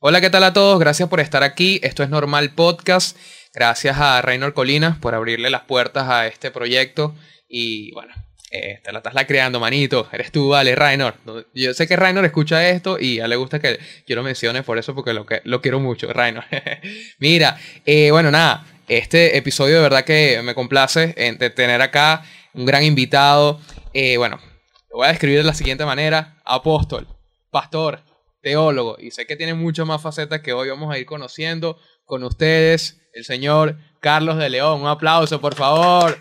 Hola, ¿qué tal a todos? Gracias por estar aquí. Esto es Normal Podcast. Gracias a Reynor Colinas por abrirle las puertas a este proyecto. Y bueno, eh, te la estás la creando, manito. Eres tú, vale, Raynor. Yo sé que Raynor escucha esto y a le gusta que yo lo mencione por eso, porque lo, que, lo quiero mucho, Raynor. Mira, eh, bueno, nada. Este episodio de verdad que me complace de tener acá un gran invitado. Eh, bueno, lo voy a describir de la siguiente manera: apóstol, pastor, teólogo. Y sé que tiene muchas más facetas que hoy vamos a ir conociendo con ustedes, el señor Carlos de León. Un aplauso, por favor.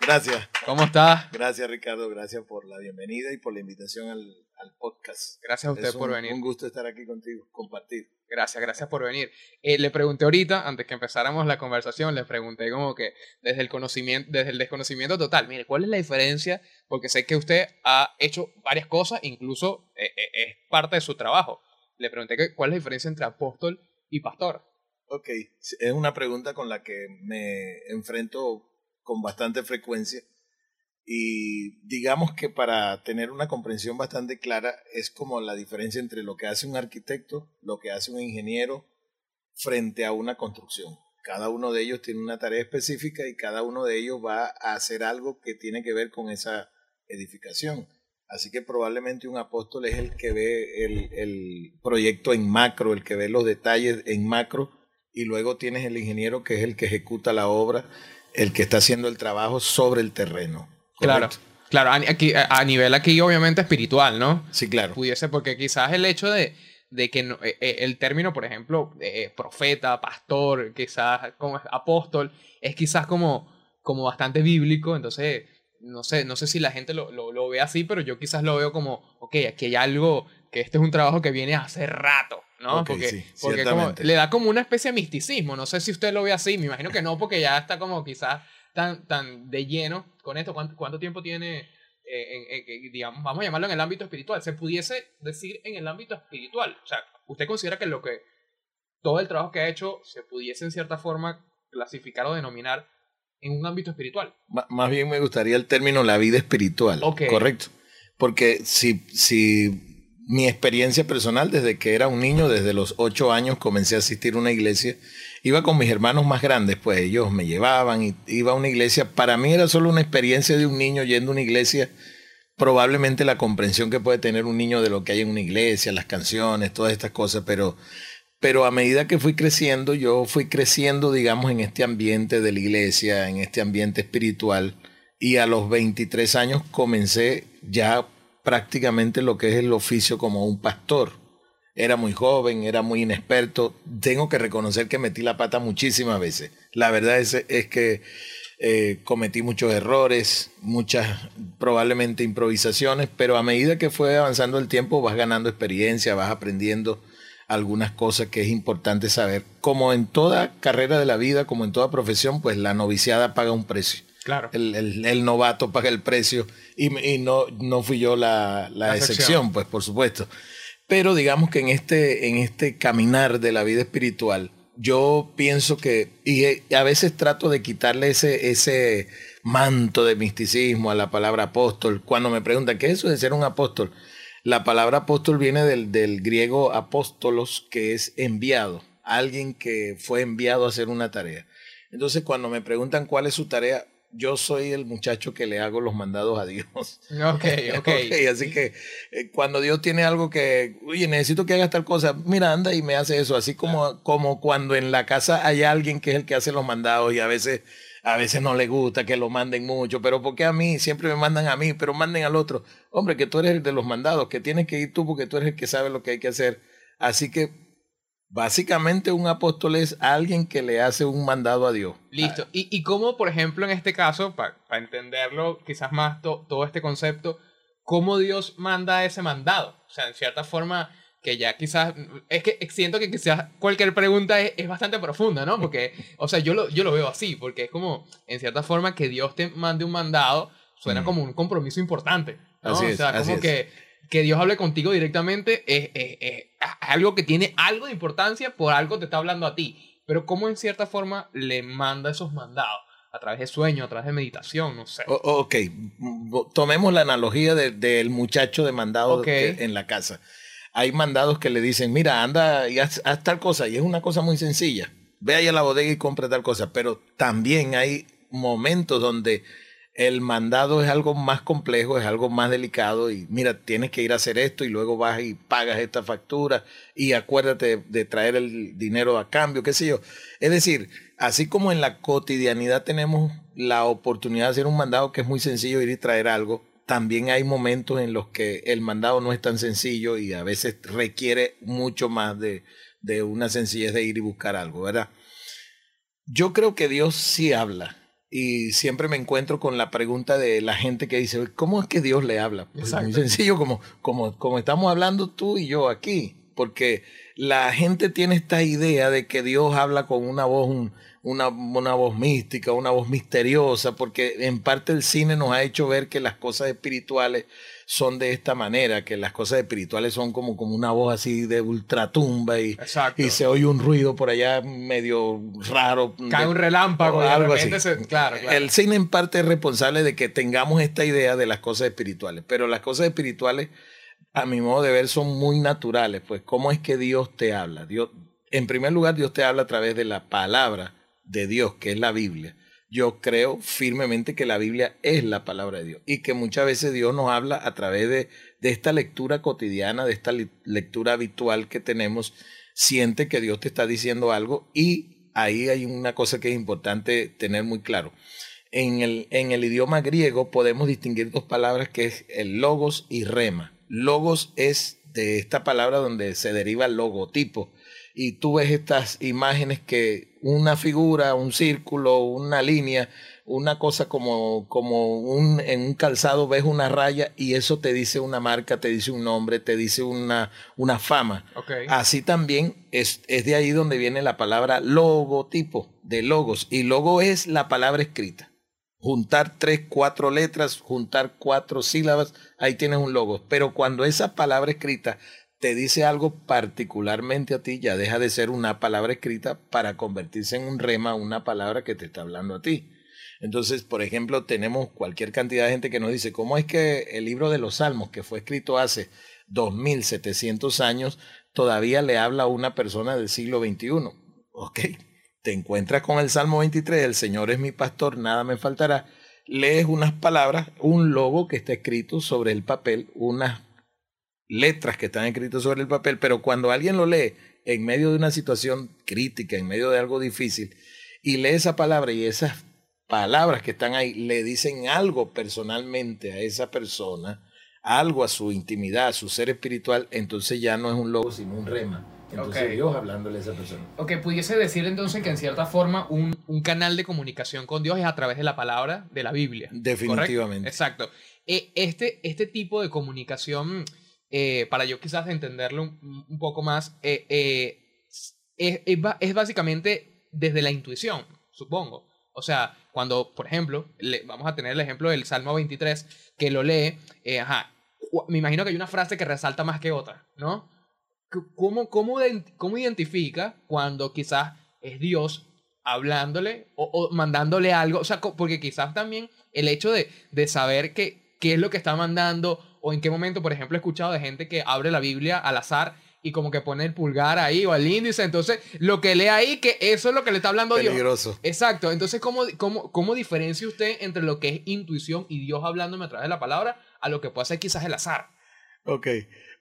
Gracias. ¿Cómo estás? Gracias, Ricardo. Gracias por la bienvenida y por la invitación al, podcast. Gracias a usted por venir. Un gusto estar aquí contigo, compartir. Gracias, gracias por venir. Eh, le pregunté ahorita, antes que empezáramos la conversación, le pregunté como que desde el conocimiento, desde el desconocimiento total, mire, ¿cuál es la diferencia? Porque sé que usted ha hecho varias cosas, incluso eh, eh, es parte de su trabajo. Le pregunté que, cuál es la diferencia entre apóstol y pastor. Ok, es una pregunta con la que me enfrento con bastante frecuencia. Y digamos que para tener una comprensión bastante clara es como la diferencia entre lo que hace un arquitecto, lo que hace un ingeniero frente a una construcción. Cada uno de ellos tiene una tarea específica y cada uno de ellos va a hacer algo que tiene que ver con esa edificación. Así que probablemente un apóstol es el que ve el, el proyecto en macro, el que ve los detalles en macro, y luego tienes el ingeniero que es el que ejecuta la obra el que está haciendo el trabajo sobre el terreno. Claro. Claro, aquí, a nivel aquí obviamente espiritual, ¿no? Sí, claro. Pudiese, porque quizás el hecho de, de que eh, eh, el término, por ejemplo, eh, profeta, pastor, quizás como apóstol, es quizás como, como bastante bíblico, entonces no sé, no sé si la gente lo, lo, lo, ve así, pero yo quizás lo veo como, ok, aquí hay algo, que este es un trabajo que viene hace rato, ¿no? porque porque como, le da como una especie de misticismo, no sé si usted lo ve así, me imagino que no, porque ya está como quizás tan, tan de lleno con esto. ¿Cuánto, cuánto tiempo tiene, eh, en, digamos, vamos a llamarlo en el ámbito espiritual? Se pudiese decir en el ámbito espiritual. O sea, ¿usted considera que lo que, todo el trabajo que ha hecho se pudiese en cierta forma clasificar o denominar en un ámbito espiritual? más bien me gustaría el término la vida espiritual. Correcto. Porque si, si mi experiencia personal desde que era un niño, desde los ocho años comencé a asistir a una iglesia. Iba con mis hermanos más grandes, pues ellos me llevaban y iba a una iglesia. Para mí era solo una experiencia de un niño yendo a una iglesia. Probablemente la comprensión que puede tener un niño de lo que hay en una iglesia, las canciones, todas estas cosas, pero, pero a medida que fui creciendo, yo fui creciendo, digamos, en este ambiente de la iglesia, en este ambiente espiritual. Y a los 23 años comencé ya prácticamente lo que es el oficio como un pastor. Era muy joven, era muy inexperto. Tengo que reconocer que metí la pata muchísimas veces. La verdad es, es que eh, cometí muchos errores, muchas probablemente improvisaciones, pero a medida que fue avanzando el tiempo vas ganando experiencia, vas aprendiendo algunas cosas que es importante saber. Como en toda carrera de la vida, como en toda profesión, pues la noviciada paga un precio. Claro. El, el, novato paga el precio y, y, no, no fui yo la, la, excepción, pues por supuesto. Pero digamos que en este, en este caminar de la vida espiritual, yo pienso que, y a veces trato de quitarle ese, ese manto de misticismo a la palabra apóstol. Cuando me preguntan, ¿qué es eso de ser un apóstol? La palabra apóstol viene del, del griego apóstolos, que es enviado, alguien que fue enviado a hacer una tarea. Entonces, cuando me preguntan cuál es su tarea, yo soy el muchacho que le hago los mandados a Dios. Ok, ok. okay así que eh, cuando Dios tiene algo que, oye, necesito que hagas tal cosa, mira, anda y me hace eso. Así como, como cuando en la casa hay alguien que es el que hace los mandados y a veces, a veces no le gusta que lo manden mucho, pero ¿por qué a mí? Siempre me mandan a mí, pero manden al otro. Hombre, que tú eres el de los mandados, que tienes que ir tú porque tú eres el que sabe lo que hay que hacer. Así que Básicamente un apóstol es alguien que le hace un mandado a Dios. Listo. ¿Y, y cómo, por ejemplo, en este caso, para entenderlo quizás más todo este concepto, cómo Dios manda ese mandado? O sea, en cierta forma, que ya quizás, es que siento que quizás cualquier pregunta es, bastante profunda, ¿no? Porque, o sea, yo lo, yo lo veo así, porque es como, en cierta forma, que Dios te mande un mandado, suena mm. como un compromiso importante. ¿no? Así es, o sea, como que que Dios hable contigo directamente es, algo que tiene algo de importancia, por algo te está hablando a ti. Pero cómo en cierta forma le manda esos mandados, a través de sueño, a través de meditación, no sé. ok, tomemos la analogía del muchacho demandado en la casa. hay mandados que le dicen, mira, anda y haz, tal cosa, y es una cosa muy sencilla. Ve ahí a la bodega y compra tal cosa, pero también hay momentos donde el mandado es algo más complejo, es algo más delicado y mira, tienes que ir a hacer esto y luego vas y pagas esta factura y acuérdate de, traer el dinero a cambio, qué sé yo. Es decir, así como en la cotidianidad tenemos la oportunidad de hacer un mandado que es muy sencillo ir y traer algo, también hay momentos en los que el mandado no es tan sencillo y a veces requiere mucho más de, de una sencillez de ir y buscar algo, ¿verdad? Yo creo que Dios sí habla y siempre me encuentro con la pregunta de la gente que dice, ¿cómo es que Dios le habla? Pues muy sencillo, como, como, como estamos hablando tú y yo aquí, porque la gente tiene esta idea de que Dios habla con una voz, una, una voz mística, una voz misteriosa, porque en parte el cine nos ha hecho ver que las cosas espirituales son de esta manera, que las cosas espirituales son como, como una voz así de ultratumba y, y se oye un ruido por allá medio raro. Cae un relámpago y algo así. claro, El cine en parte es responsable de que tengamos esta idea de las cosas espirituales, pero las cosas espirituales, a mi modo de ver, son muy naturales. Pues, ¿cómo es que Dios te habla? Dios, en primer lugar, Dios te habla a través de la palabra de Dios, que es la Biblia yo creo firmemente que la Biblia es la palabra de Dios y que muchas veces Dios nos habla a través de, de esta lectura cotidiana, de esta lectura habitual que tenemos, siente que Dios te está diciendo algo y ahí hay una cosa que es importante tener muy claro. En el, en el idioma griego podemos distinguir dos palabras que es el logos y rema. Logos es de esta palabra donde se deriva el logotipo y tú ves estas imágenes que una figura, un círculo, una línea, una cosa como, como un, en un calzado ves una raya y eso te dice una marca, te dice un nombre, te dice una, una fama. Así también es, es de ahí donde viene la palabra logotipo, de logos. Y logo es la palabra escrita. Juntar tres, cuatro letras, juntar cuatro sílabas, ahí tienes un logo. Pero cuando esa palabra escrita te dice algo particularmente a ti, ya deja de ser una palabra escrita para convertirse en un rema, una palabra que te está hablando a ti. Entonces, por ejemplo, tenemos cualquier cantidad de gente que nos dice, ¿cómo es que el libro de los Salmos, que fue escrito hace 2700 años, todavía le habla a una persona del siglo XXI? Ok, te encuentras con el Salmo 23, el Señor es mi pastor, nada me faltará. Lees unas palabras, un logo que está escrito sobre el papel, unas letras que están escritas sobre el papel, pero cuando alguien lo lee en medio de una situación crítica, en medio de algo difícil, y lee esa palabra y esas palabras que están ahí le dicen algo personalmente a esa persona, algo a su intimidad, a su ser espiritual, entonces ya no es un logo, sino un rema. Entonces Dios hablándole a esa persona. Ok, pudiese decir entonces que en cierta forma un, un, canal de comunicación con Dios es a través de la palabra de la Biblia. Definitivamente. Exacto. E, este, este tipo de comunicación eh, para yo quizás entenderlo un, poco más, eh, eh, es, es, básicamente desde la intuición, supongo. O sea, cuando, por ejemplo, vamos a tener el ejemplo del Salmo 23, que lo lee, me imagino que hay una frase que resalta más que otra, ¿no? ¿Cómo, cómo, cómo identifica cuando quizás es Dios hablándole o, o, mandándole algo? O sea, porque quizás también el hecho de, de saber que, qué es lo que está mandando o en qué momento, por ejemplo, he escuchado de gente que abre la Biblia al azar y como que pone el pulgar ahí o el índice. Entonces, lo que lee ahí, que eso es lo que le está hablando Peligroso. Dios. Exacto. Entonces, ¿cómo, cómo, ¿cómo diferencia usted entre lo que es intuición y Dios hablándome a través de la palabra a lo que puede ser quizás el azar? Ok.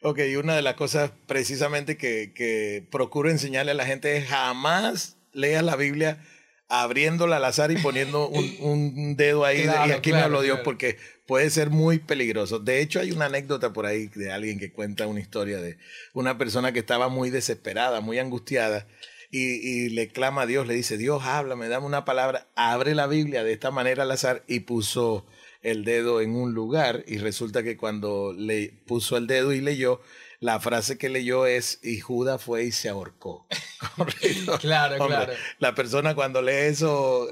Ok, y una de las cosas precisamente que, que procuro enseñarle a la gente es jamás leas la Biblia abriéndola al azar y poniendo un, dedo ahí y aquí me habló Dios porque puede ser muy peligroso. De hecho, hay una anécdota por ahí de alguien que cuenta una historia de una persona que estaba muy desesperada, muy angustiada y, le clama a Dios, le dice, Dios, háblame, dame una palabra, abre la Biblia de esta manera al azar y puso el dedo en un lugar y resulta que cuando le puso el dedo y leyó, la frase que leyó es, y Judas fue y se ahorcó. claro, claro. La persona cuando lee eso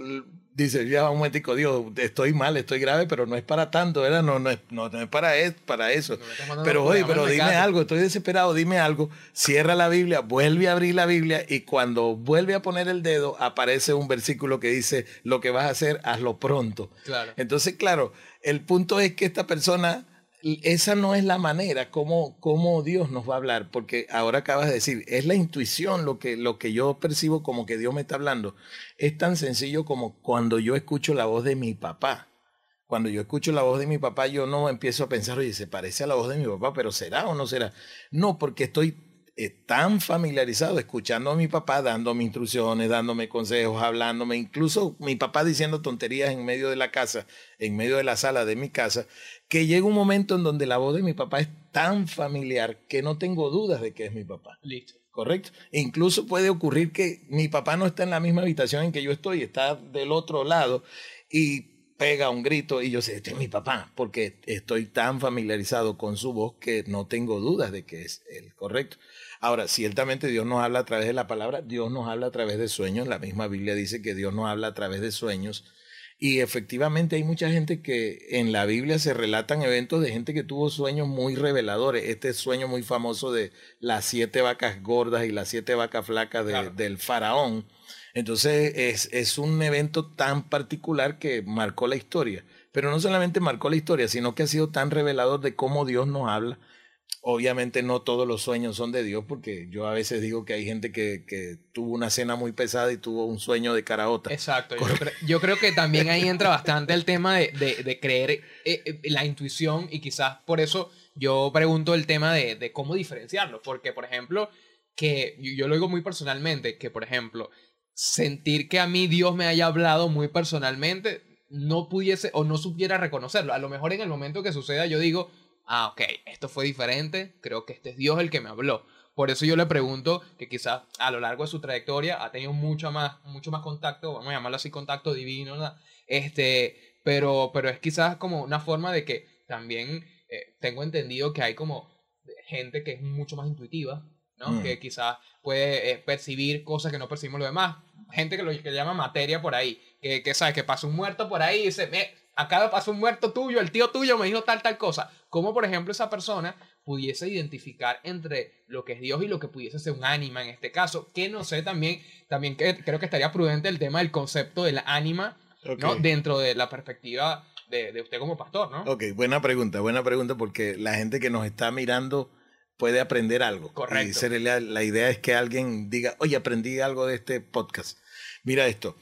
dice, ya un momentico, Dios, estoy mal, estoy grave, pero no es para tanto, ¿verdad? No, no, es, no, es para, es, para eso. pero oye, pero dime algo, estoy desesperado, dime algo. Cierra la Biblia, vuelve a abrir la Biblia y cuando vuelve a poner el dedo aparece un versículo que dice, lo que vas a hacer, hazlo pronto. Claro. Entonces, claro, el punto es que esta persona esa no es la manera como, como Dios nos va a hablar, porque ahora acabas de decir, es la intuición lo que, lo que yo percibo como que Dios me está hablando. Es tan sencillo como cuando yo escucho la voz de mi papá. Cuando yo escucho la voz de mi papá, yo no empiezo a pensar, oye, se parece a la voz de mi papá, pero ¿será o no será? No, porque estoy eh, tan familiarizado escuchando a mi papá, dándome instrucciones, dándome consejos, hablándome, incluso mi papá diciendo tonterías en medio de la casa, en medio de la sala de mi casa, que llega un momento en donde la voz de mi papá es tan familiar que no tengo dudas de que es mi papá. Listo. ¿Correcto? E incluso puede ocurrir que mi papá no está en la misma habitación en que yo estoy, está del otro lado y pega un grito y yo sé, este es mi papá, porque estoy tan familiarizado con su voz que no tengo dudas de que es él, ¿correcto? Ahora, ciertamente Dios nos habla a través de la palabra, Dios nos habla a través de sueños, la misma Biblia dice que Dios nos habla a través de sueños. Y efectivamente hay mucha gente que en la Biblia se relatan eventos de gente que tuvo sueños muy reveladores. Este sueño muy famoso de las siete vacas gordas y las siete vacas flacas del faraón. Entonces es, es un evento tan particular que marcó la historia. Pero no solamente marcó la historia, sino que ha sido tan revelador de cómo Dios nos habla Obviamente no todos los sueños son de Dios, porque yo a veces digo que hay gente que, que tuvo una cena muy pesada y tuvo un sueño de caraota. Exacto. Yo creo, que también ahí entra bastante el tema de, de, creer eh, eh, la intuición y quizás por eso yo pregunto el tema de, de cómo diferenciarlo. Porque, por ejemplo, que yo lo digo muy personalmente, que, por ejemplo, sentir que a mí Dios me haya hablado muy personalmente, no pudiese o no supiera reconocerlo. A lo mejor en el momento que suceda yo digo ah, ok, esto fue diferente, creo que este es Dios el que me habló. Por eso yo le pregunto que quizás a lo largo de su trayectoria ha tenido mucho más, mucho más contacto, vamos a llamarlo así, contacto divino, ¿no? este, pero, pero es quizás como una forma de que también eh, tengo entendido que hay como gente que es mucho más intuitiva, ¿no? Mm. Que quizás puede eh, percibir cosas que no percibimos los demás. Gente que lo que llama materia por ahí, que, que sabe que pasa un muerto por ahí y dice, acá pasó un muerto tuyo, el tío tuyo me dijo tal, tal cosa. Como por ejemplo esa persona pudiese identificar entre lo que es Dios y lo que pudiese ser un ánima en este caso. Que no sé, también, también que, creo que estaría prudente el tema del concepto del ánima, ¿no? Dentro de la perspectiva de, de, usted como pastor, ¿no? Ok, buena pregunta, buena pregunta porque la gente que nos está mirando puede aprender algo. Correcto. Y la, la idea es que alguien diga, oye, aprendí algo de este podcast. Mira esto.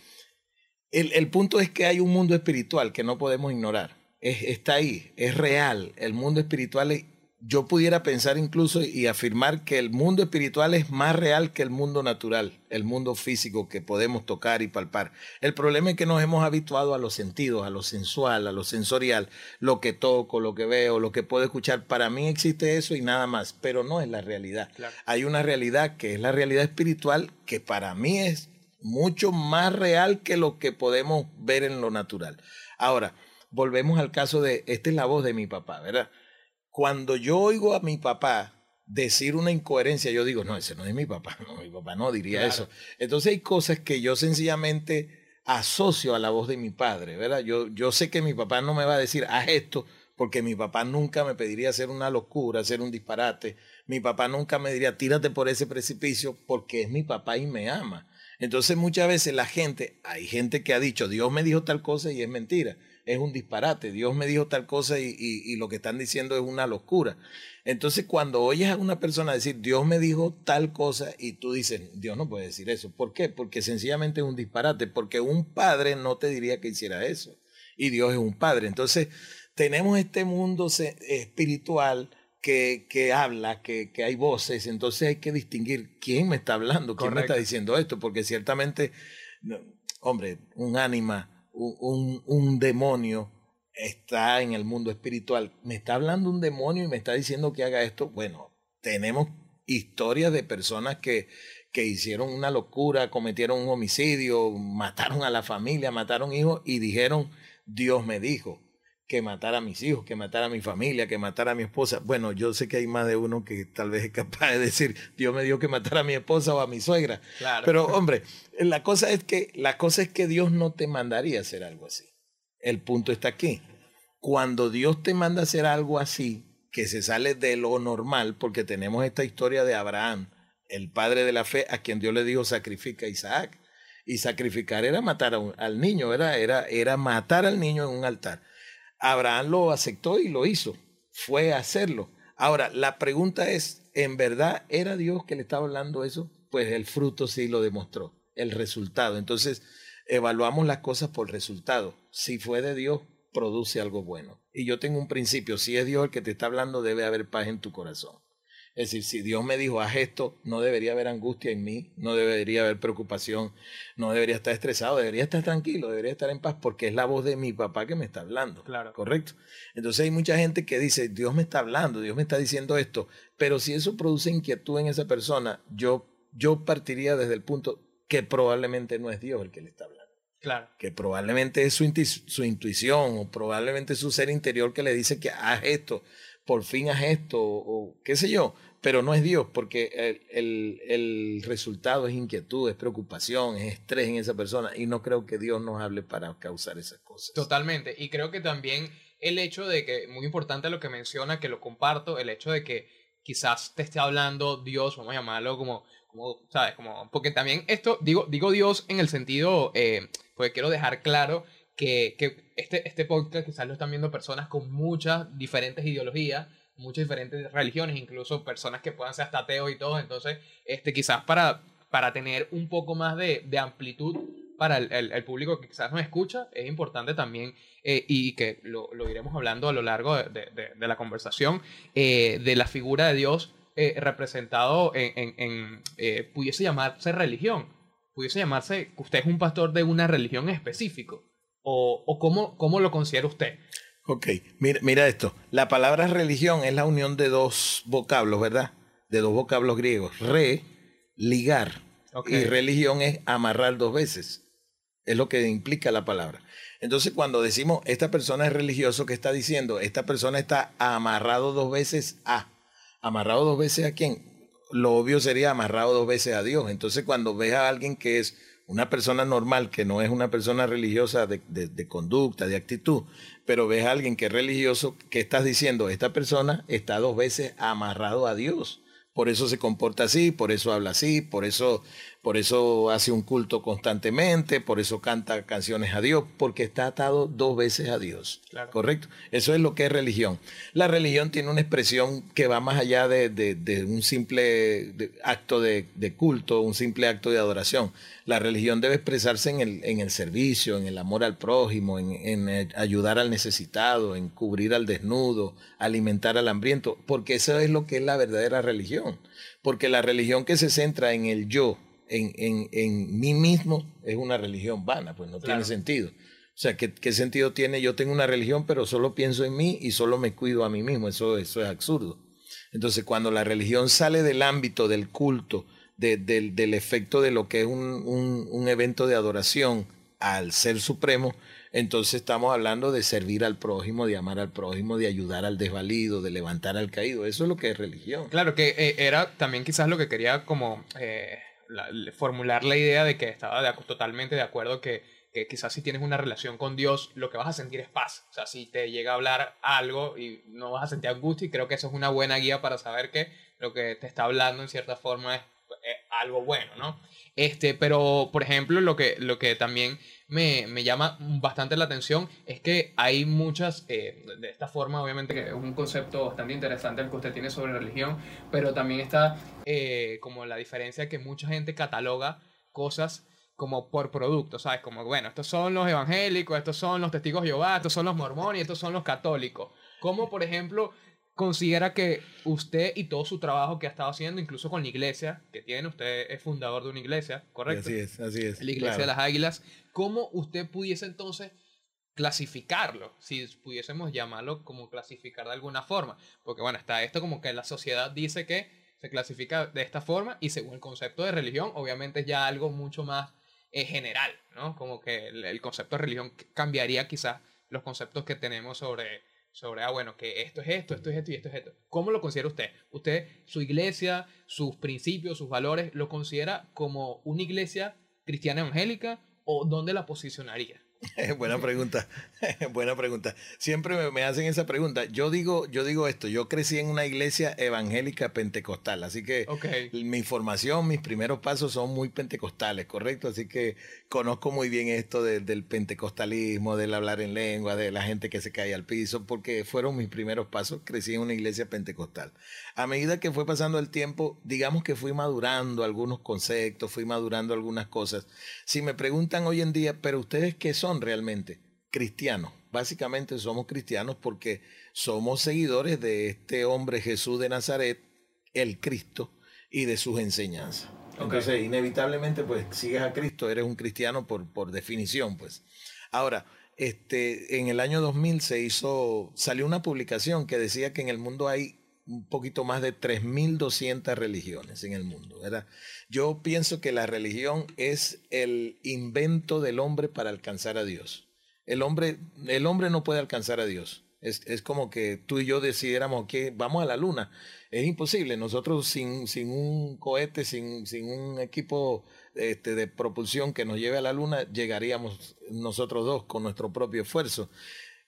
El, punto es que hay un mundo espiritual que no podemos ignorar. Está ahí, es real. El mundo espiritual, yo pudiera pensar incluso y afirmar que el mundo espiritual es más real que el mundo natural, el mundo físico que podemos tocar y palpar. El problema es que nos hemos habituado a los sentidos, a lo sensual, a lo sensorial, lo que toco, lo que veo, lo que puedo escuchar. Para mí existe eso y nada más, pero no es la realidad. Hay una realidad que es la realidad espiritual que para mí es mucho más real que lo que podemos ver en lo natural. Ahora, volvemos al caso de, esta es la voz de mi papá, ¿verdad? Cuando yo oigo a mi papá decir una incoherencia, yo digo, no, ese no es mi papá, no, mi papá no diría eso. Entonces hay cosas que yo sencillamente asocio a la voz de mi padre, ¿verdad? Yo, yo sé que mi papá no me va a decir, haz esto, porque mi papá nunca me pediría hacer una locura, hacer un disparate. Mi papá nunca me diría, tírate por ese precipicio, porque es mi papá y me ama. Entonces muchas veces la gente, hay gente que ha dicho, Dios me dijo tal cosa y es mentira, es un disparate, Dios me dijo tal cosa y, lo que están diciendo es una locura. Entonces cuando oyes a una persona decir, Dios me dijo tal cosa y tú dices, Dios no puede decir eso. ¿Por qué? Porque sencillamente es un disparate, porque un padre no te diría que hiciera eso. Y Dios es un padre. Entonces tenemos este mundo espiritual que, que habla, que, que, hay voces, entonces hay que distinguir quién me está hablando, quién me está diciendo esto, porque ciertamente, hombre, un ánima, un, un, demonio está en el mundo espiritual. Me está hablando un demonio y me está diciendo que haga esto. Bueno, tenemos historias de personas que, que hicieron una locura, cometieron un homicidio, mataron a la familia, mataron hijos y dijeron, Dios me dijo que matar a mis hijos, que matar a mi familia, que matar a mi esposa. Bueno, yo sé que hay más de uno que tal vez es capaz de decir, Dios me dio que matar a mi esposa o a mi suegra. Pero hombre, la cosa es que la cosa es que Dios no te mandaría a hacer algo así. El punto está aquí. Cuando Dios te manda a hacer algo así, que se sale de lo normal, porque tenemos esta historia de Abraham, el padre de la fe, a quien Dios le dijo sacrifica a Isaac. Y sacrificar era matar al niño, era, era, era matar al niño en un altar. Abraham lo aceptó y lo hizo. fue hacerlo. Ahora, la pregunta es, ¿en verdad era Dios que le estaba hablando eso? Pues el fruto sí lo demostró, el resultado. Entonces, evaluamos las cosas por resultado. Si fue de Dios, produce algo bueno. Y yo tengo un principio, si es Dios el que te está hablando, debe haber paz en tu corazón. Es decir, si Dios me dijo, haz esto, no debería haber angustia en mí, no debería haber preocupación, no debería estar estresado, debería estar tranquilo, debería estar en paz, porque es la voz de mi papá que me está hablando. Claro. Correcto. Entonces hay mucha gente que dice, Dios me está hablando, Dios me está diciendo esto, pero si eso produce inquietud en esa persona, yo, yo partiría desde el punto que probablemente no es Dios el que le está hablando. Claro. Que probablemente es su, su intuición o probablemente es su ser interior que le dice que haz esto por fin haz esto o, qué sé yo, pero no es Dios porque el, el, resultado es inquietud, es preocupación, es estrés en esa persona y no creo que Dios nos hable para causar esas cosas. Totalmente, y creo que también el hecho de que, muy importante lo que menciona, que lo comparto, el hecho de que quizás te esté hablando Dios, vamos a llamarlo como, como ¿sabes? Como, porque también esto, digo, digo Dios en el sentido, eh, quiero dejar claro que, que este, este podcast quizás lo están viendo personas con muchas diferentes ideologías, muchas diferentes religiones, incluso personas que puedan ser hasta ateos y todo. Entonces, este, quizás para, para tener un poco más de, de amplitud para el, el, público que quizás nos escucha, es importante también, eh, y que lo, lo, iremos hablando a lo largo de, de, la conversación, eh, de la figura de Dios eh, representado en, en, en pudiese llamarse religión, pudiese llamarse que usted es un pastor de una religión específico. ¿O, o cómo, cómo, lo considera usted? Ok, mira, mira, esto. La palabra religión es la unión de dos vocablos, ¿verdad? De dos vocablos griegos. Re, ligar. Y religión es amarrar dos veces. Es lo que implica la palabra. Entonces, cuando decimos esta persona es religioso, ¿qué está diciendo? Esta persona está amarrado dos veces a. ¿Amarrado dos veces a quién? Lo obvio sería amarrado dos veces a Dios. Entonces, cuando ves a alguien que es una persona normal que no es una persona religiosa de, de, conducta, de actitud, pero ves a alguien que es religioso, ¿qué estás diciendo? Esta persona está dos veces amarrado a Dios. Por eso se comporta así, por eso habla así, por eso por eso hace un culto constantemente, por eso canta canciones a Dios, porque está atado dos veces a Dios. ¿Correcto? Eso es lo que es religión. La religión tiene una expresión que va más allá de, un simple acto de, culto, un simple acto de adoración. La religión debe expresarse en el, en el servicio, en el amor al prójimo, en, en ayudar al necesitado, en cubrir al desnudo, alimentar al hambriento, porque eso es lo que es la verdadera religión. Porque la religión que se centra en el yo, en, en, mí mismo es una religión vana, pues no tiene sentido. O sea, ¿qué, ¿qué, sentido tiene? Yo tengo una religión, pero solo pienso en mí y solo me cuido a mí mismo. Eso, eso es absurdo. Entonces, cuando la religión sale del ámbito del culto, del efecto de lo que es un, un, un evento de adoración al Ser Supremo, entonces estamos hablando de servir al prójimo, de amar al prójimo, de ayudar al desvalido, de levantar al caído. Eso es lo que es religión. Claro, que eh, era también quizás lo que quería como eh, formular la idea de que estaba totalmente de acuerdo que, que, quizás si tienes una relación con Dios, lo que vas a sentir es paz. O sea, si te llega a hablar algo y no vas a sentir angustia, y creo que eso es una buena guía para saber que lo que te está hablando en cierta forma es, algo bueno, ¿no? Este, pero, por ejemplo, lo que, lo que también me, llama bastante la atención es que hay muchas, eh, de esta forma, obviamente, que es un concepto bastante interesante el que usted tiene sobre religión, pero también está eh, como la diferencia que mucha gente cataloga cosas como por producto, ¿sabes? Como, bueno, estos son los evangélicos, estos son los testigos de Jehová, estos son los mormones estos son los católicos. Como, por ejemplo, considera que usted y todo su trabajo que ha estado haciendo, incluso con la iglesia que tiene, usted es fundador de una iglesia, ¿correcto? Así es, así es. La iglesia de las águilas. ¿Cómo usted pudiese entonces clasificarlo? Si pudiésemos llamarlo como clasificar de alguna forma. Porque bueno, está esto como que la sociedad dice que se clasifica de esta forma y según el concepto de religión, obviamente es ya algo mucho más eh, general, ¿no? Como que el concepto de religión cambiaría quizás los conceptos que tenemos sobre sobre, ah, bueno, que esto es esto, esto es esto y esto es esto. ¿Cómo lo considera usted? ¿Usted, su iglesia, sus principios, sus valores, lo considera como una iglesia cristiana evangélica o dónde la posicionaría? buena pregunta, buena pregunta. Siempre me, hacen esa pregunta. Yo digo, yo digo esto, yo crecí en una iglesia evangélica pentecostal, así que mi formación, mis primeros pasos son muy pentecostales, ¿correcto? Así que conozco muy bien esto del pentecostalismo, del hablar en lengua, de la gente que se cae al piso, porque fueron mis primeros pasos, crecí en una iglesia pentecostal. A medida que fue pasando el tiempo, digamos que fui madurando algunos conceptos, fui madurando algunas cosas. Si me preguntan hoy en día, pero ustedes qué son realmente? Cristianos. Básicamente somos cristianos porque somos seguidores de este hombre Jesús de Nazaret, el Cristo, y de sus enseñanzas. Entonces, inevitablemente, pues, sigues a Cristo, eres un cristiano por, por definición, pues. Ahora, este, en el año 2000 se hizo, salió una publicación que decía que en el mundo hay un poquito más de 3.200 religiones en el mundo, ¿verdad? Yo pienso que la religión es el invento del hombre para alcanzar a Dios. El hombre, el hombre no puede alcanzar a Dios. Es, como que tú y yo decidiéramos que vamos a la luna. Es imposible. Nosotros sin, sin un cohete, sin, sin un equipo este, de propulsión que nos lleve a la luna, llegaríamos nosotros dos con nuestro propio esfuerzo.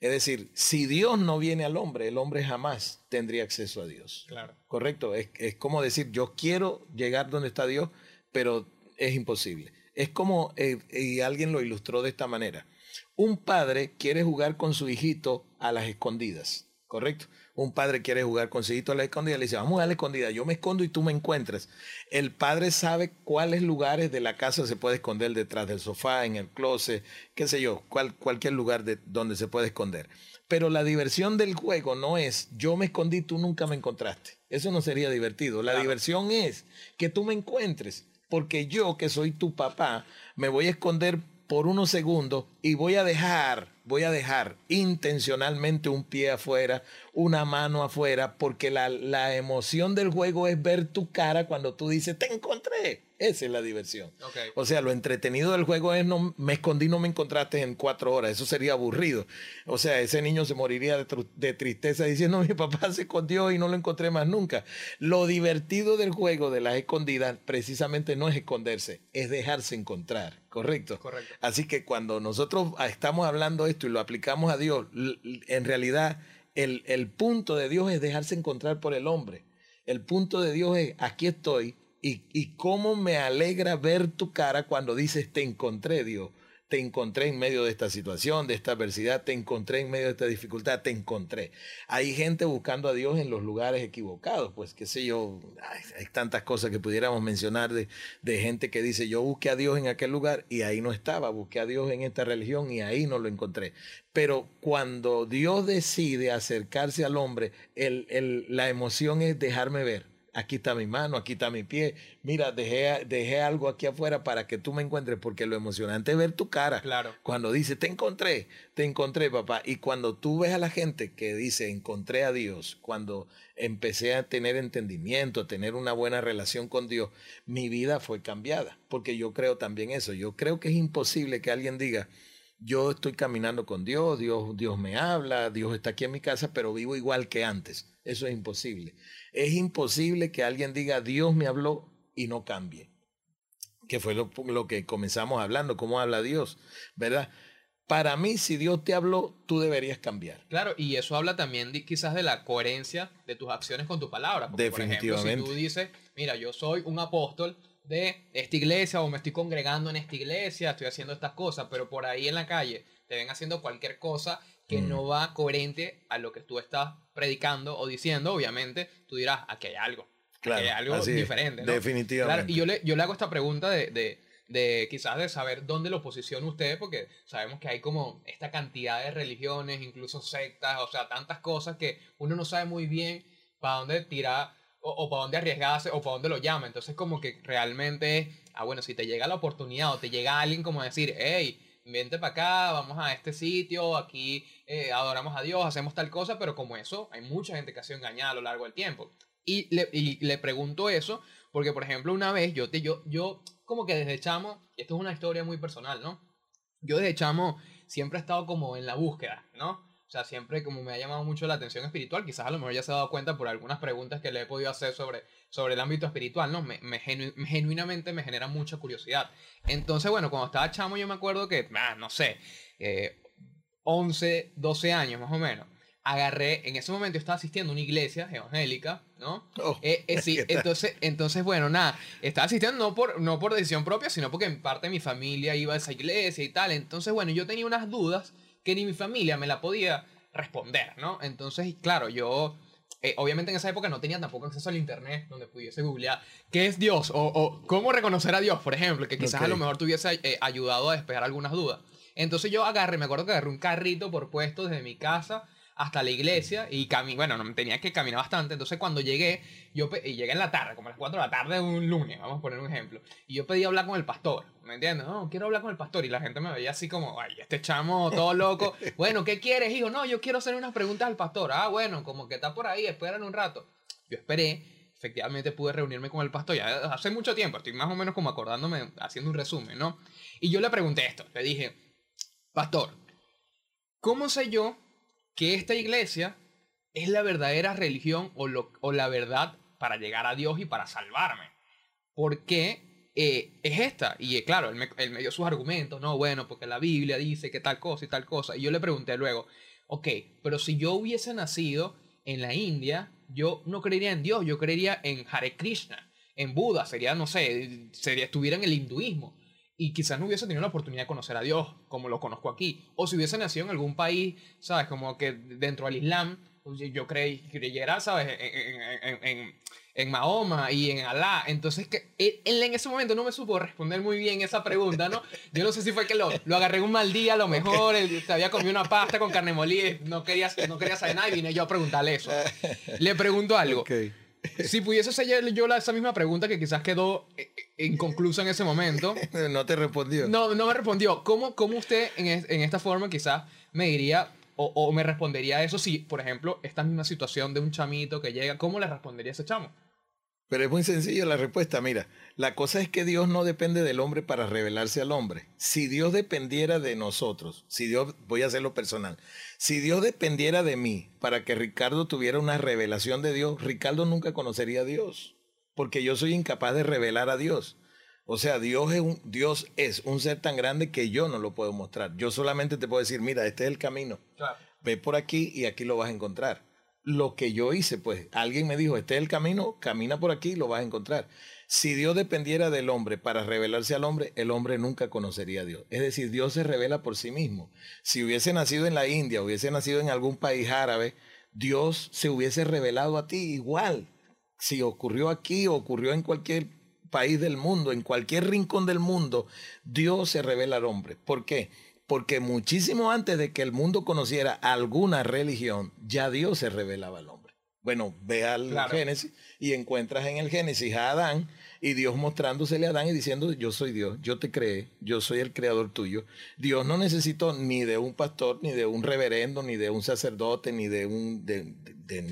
Es decir, si Dios no viene al hombre, el hombre jamás tendría acceso a Dios. Claro. Correcto. Es, como decir, yo quiero llegar donde está Dios, pero es imposible. Es como, eh, y alguien lo ilustró de esta manera. Un padre quiere jugar con su hijito a las escondidas. ¿correcto? Un padre quiere jugar con su hijito a la escondida, le dice, vamos a la escondida, yo me escondo y tú me encuentras. El padre sabe cuáles lugares de la casa se puede esconder detrás del sofá, en el closet, qué sé yo, cualquier lugar de donde se puede esconder. Pero la diversión del juego no es yo me escondí, tú nunca me encontraste. Eso no sería divertido. La diversión es que tú me encuentres, porque yo que soy tu papá, me voy a esconder por unos segundos y voy a dejar, voy a dejar intencionalmente un pie afuera, una mano afuera, porque la, la emoción del juego es ver tu cara cuando tú dices, te encontré. Esa es la diversión. O sea, lo entretenido del juego es no me escondí, no me encontraste en cuatro horas. Eso sería aburrido. O sea, ese niño se moriría de, tristeza diciendo mi papá se escondió y no lo encontré más nunca. Lo divertido del juego de las escondidas precisamente no es esconderse, es dejarse encontrar. Correcto. Correcto. Así que cuando nosotros estamos hablando esto y lo aplicamos a Dios, en realidad el, el punto de Dios es dejarse encontrar por el hombre. El punto de Dios es aquí estoy y, cómo me alegra ver tu cara cuando dices, te encontré, Dios. Te encontré en medio de esta situación, de esta adversidad, te encontré en medio de esta dificultad, te encontré. Hay gente buscando a Dios en los lugares equivocados, pues qué sé yo, hay, tantas cosas que pudiéramos mencionar de, gente que dice, yo busqué a Dios en aquel lugar y ahí no estaba, busqué a Dios en esta religión y ahí no lo encontré. Pero cuando Dios decide acercarse al hombre, la emoción es dejarme ver aquí está mi mano, aquí está mi pie, mira, dejé, dejé algo aquí afuera para que tú me encuentres, porque lo emocionante es ver tu cara. Claro. Cuando dice, te encontré, te encontré, papá. Y cuando tú ves a la gente que dice, encontré a Dios, cuando empecé a tener entendimiento, a tener una buena relación con Dios, mi vida fue cambiada, porque yo creo también eso. Yo creo que es imposible que alguien diga, yo estoy caminando con Dios, Dios, Dios me habla, Dios está aquí en mi casa, pero vivo igual que antes. Eso es imposible. Es imposible que alguien diga, Dios me habló y no cambie. Que fue lo, lo que comenzamos hablando, cómo habla Dios, ¿verdad? Para mí, si Dios te habló, tú deberías cambiar. Claro, y eso habla también quizás de la coherencia de tus acciones con tu palabra. Definitivamente. Por ejemplo, si tú dices, mira, yo soy un apóstol, de esta iglesia o me estoy congregando en esta iglesia, estoy haciendo estas cosas, pero por ahí en la calle te ven haciendo cualquier cosa que mm. no va coherente a lo que tú estás predicando o diciendo, obviamente, tú dirás, aquí hay algo. Claro, hay algo diferente. Definitivamente. y yo le, yo le hago esta pregunta de, de, de, quizás de saber dónde lo posiciona usted, porque sabemos que hay como esta cantidad de religiones, incluso sectas, o sea, tantas cosas que uno no sabe muy bien para dónde tirar o, para dónde arriesgarse o para dónde lo llama. Entonces como que realmente, ah bueno, si te llega la oportunidad o te llega alguien como decir, hey, vente para acá, vamos a este sitio, aquí eh, adoramos a Dios, hacemos tal cosa, pero como eso, hay mucha gente que ha sido engañada a lo largo del tiempo. Y le, y le pregunto eso porque, por ejemplo, una vez yo, te, yo, yo como que desde chamo, esto es una historia muy personal, ¿no? Yo desde chamo siempre he estado como en la búsqueda, ¿no? Sea, siempre como me ha llamado mucho la atención espiritual, quizás a lo mejor ya se ha dado cuenta por algunas preguntas que le he podido hacer sobre, sobre el ámbito espiritual, ¿no? Me, me genuinamente me genera mucha curiosidad. Entonces, bueno, cuando estaba chamo yo me acuerdo que, ah, no sé, eh, 11, 12 años más o menos agarré, en ese momento yo estaba asistiendo a una iglesia evangélica, ¿no? Oh, eh, eh, sí, entonces, entonces, bueno, nada, estaba asistiendo no por, no por decisión propia, sino porque en parte mi familia iba a esa iglesia y tal. Entonces, bueno, yo tenía unas dudas que ni mi familia me la podía responder, ¿no? Entonces, claro, yo... Eh, obviamente en esa época no tenía tampoco acceso al internet donde pudiese googlear qué es Dios o, o cómo reconocer a Dios, por ejemplo, que quizás a lo mejor tuviese ayudado a despejar algunas dudas. Entonces yo agarré, me acuerdo que agarré un carrito por puesto desde mi casa hasta la iglesia y cami bueno, no, tenía que caminar bastante. Entonces cuando llegué, yo y llegué en la tarde, como a las 4 de la tarde de un lunes, vamos a poner un ejemplo. Y yo pedí hablar con el pastor, ¿me entiendes? No, quiero hablar con el pastor. Y la gente me veía así como, ay, este chamo todo loco. bueno, ¿qué quieres, hijo? No, yo quiero hacer unas preguntas al pastor. Ah, bueno, como que está por ahí, esperan un rato. Yo esperé. Efectivamente pude reunirme con el pastor ya hace mucho tiempo, estoy más o menos como acordándome, haciendo un resumen, ¿no? Y yo le pregunté esto, le dije, pastor, ¿cómo sé yo que esta iglesia es la verdadera religión o, la verdad para llegar a Dios y para salvarme. Porque eh, es esta. Y eh, claro, él me, dio sus argumentos, no, bueno, porque la Biblia dice que tal cosa y tal cosa. Y yo le pregunté luego, ok, pero si yo hubiese nacido en la India, yo no creería en Dios, yo creería en Hare Krishna, en Buda, sería, no sé, sería, estuviera en el hinduismo y quizás no hubiese tenido la oportunidad de conocer a Dios como lo conozco aquí. O si hubiese nacido en algún país, ¿sabes? Como que dentro del Islam, pues, yo creí, creyera, ¿sabes? En, Mahoma y en Alá. Entonces, que él, en ese momento no me supo responder muy bien esa pregunta, ¿no? Yo no sé si fue que lo, lo agarré un mal día, a lo mejor, él, se había comido una pasta con carne molida, no quería, no quería saber nada y vine yo a preguntarle eso. Le pregunto algo. Si pudiese hacer yo esa misma pregunta que quizás quedó eh, eh, inconclusa en ese momento. No te respondió. No, no me respondió. ¿Cómo, cómo usted en, en esta forma quizás me diría o, o, me respondería eso si, por ejemplo, esta misma situación de un chamito que llega, ¿cómo le respondería ese chamo? Pero es muy sencilla la respuesta. Mira, la cosa es que Dios no depende del hombre para revelarse al hombre. Si Dios dependiera de nosotros, si Dios, voy a hacerlo personal, si Dios dependiera de mí para que Ricardo tuviera una revelación de Dios, Ricardo nunca conocería a Dios, porque yo soy incapaz de revelar a Dios. O sea, Dios es, un, Dios es un ser tan grande que yo no lo puedo mostrar. Yo solamente te puedo decir, mira, este es el camino. Ve por aquí y aquí lo vas a encontrar lo que yo hice, pues alguien me dijo, este es el camino, camina por aquí y lo vas a encontrar. Si Dios dependiera del hombre para revelarse al hombre, el hombre nunca conocería a Dios. Es decir, Dios se revela por sí mismo. Si hubiese nacido en la India, hubiese nacido en algún país árabe, Dios se hubiese revelado a ti igual. Si ocurrió aquí, ocurrió en cualquier país del mundo, en cualquier rincón del mundo, Dios se revela al hombre. ¿Por qué? Porque muchísimo antes de que el mundo conociera alguna religión, ya Dios se revelaba al hombre. Bueno, ve al Génesis y encuentras en el Génesis a Adán y Dios mostrándosele a Adán y diciendo, yo soy Dios, yo te creé, yo soy el creador tuyo. Dios no necesitó ni de un pastor, ni de un reverendo, ni de un sacerdote, ni de un, de,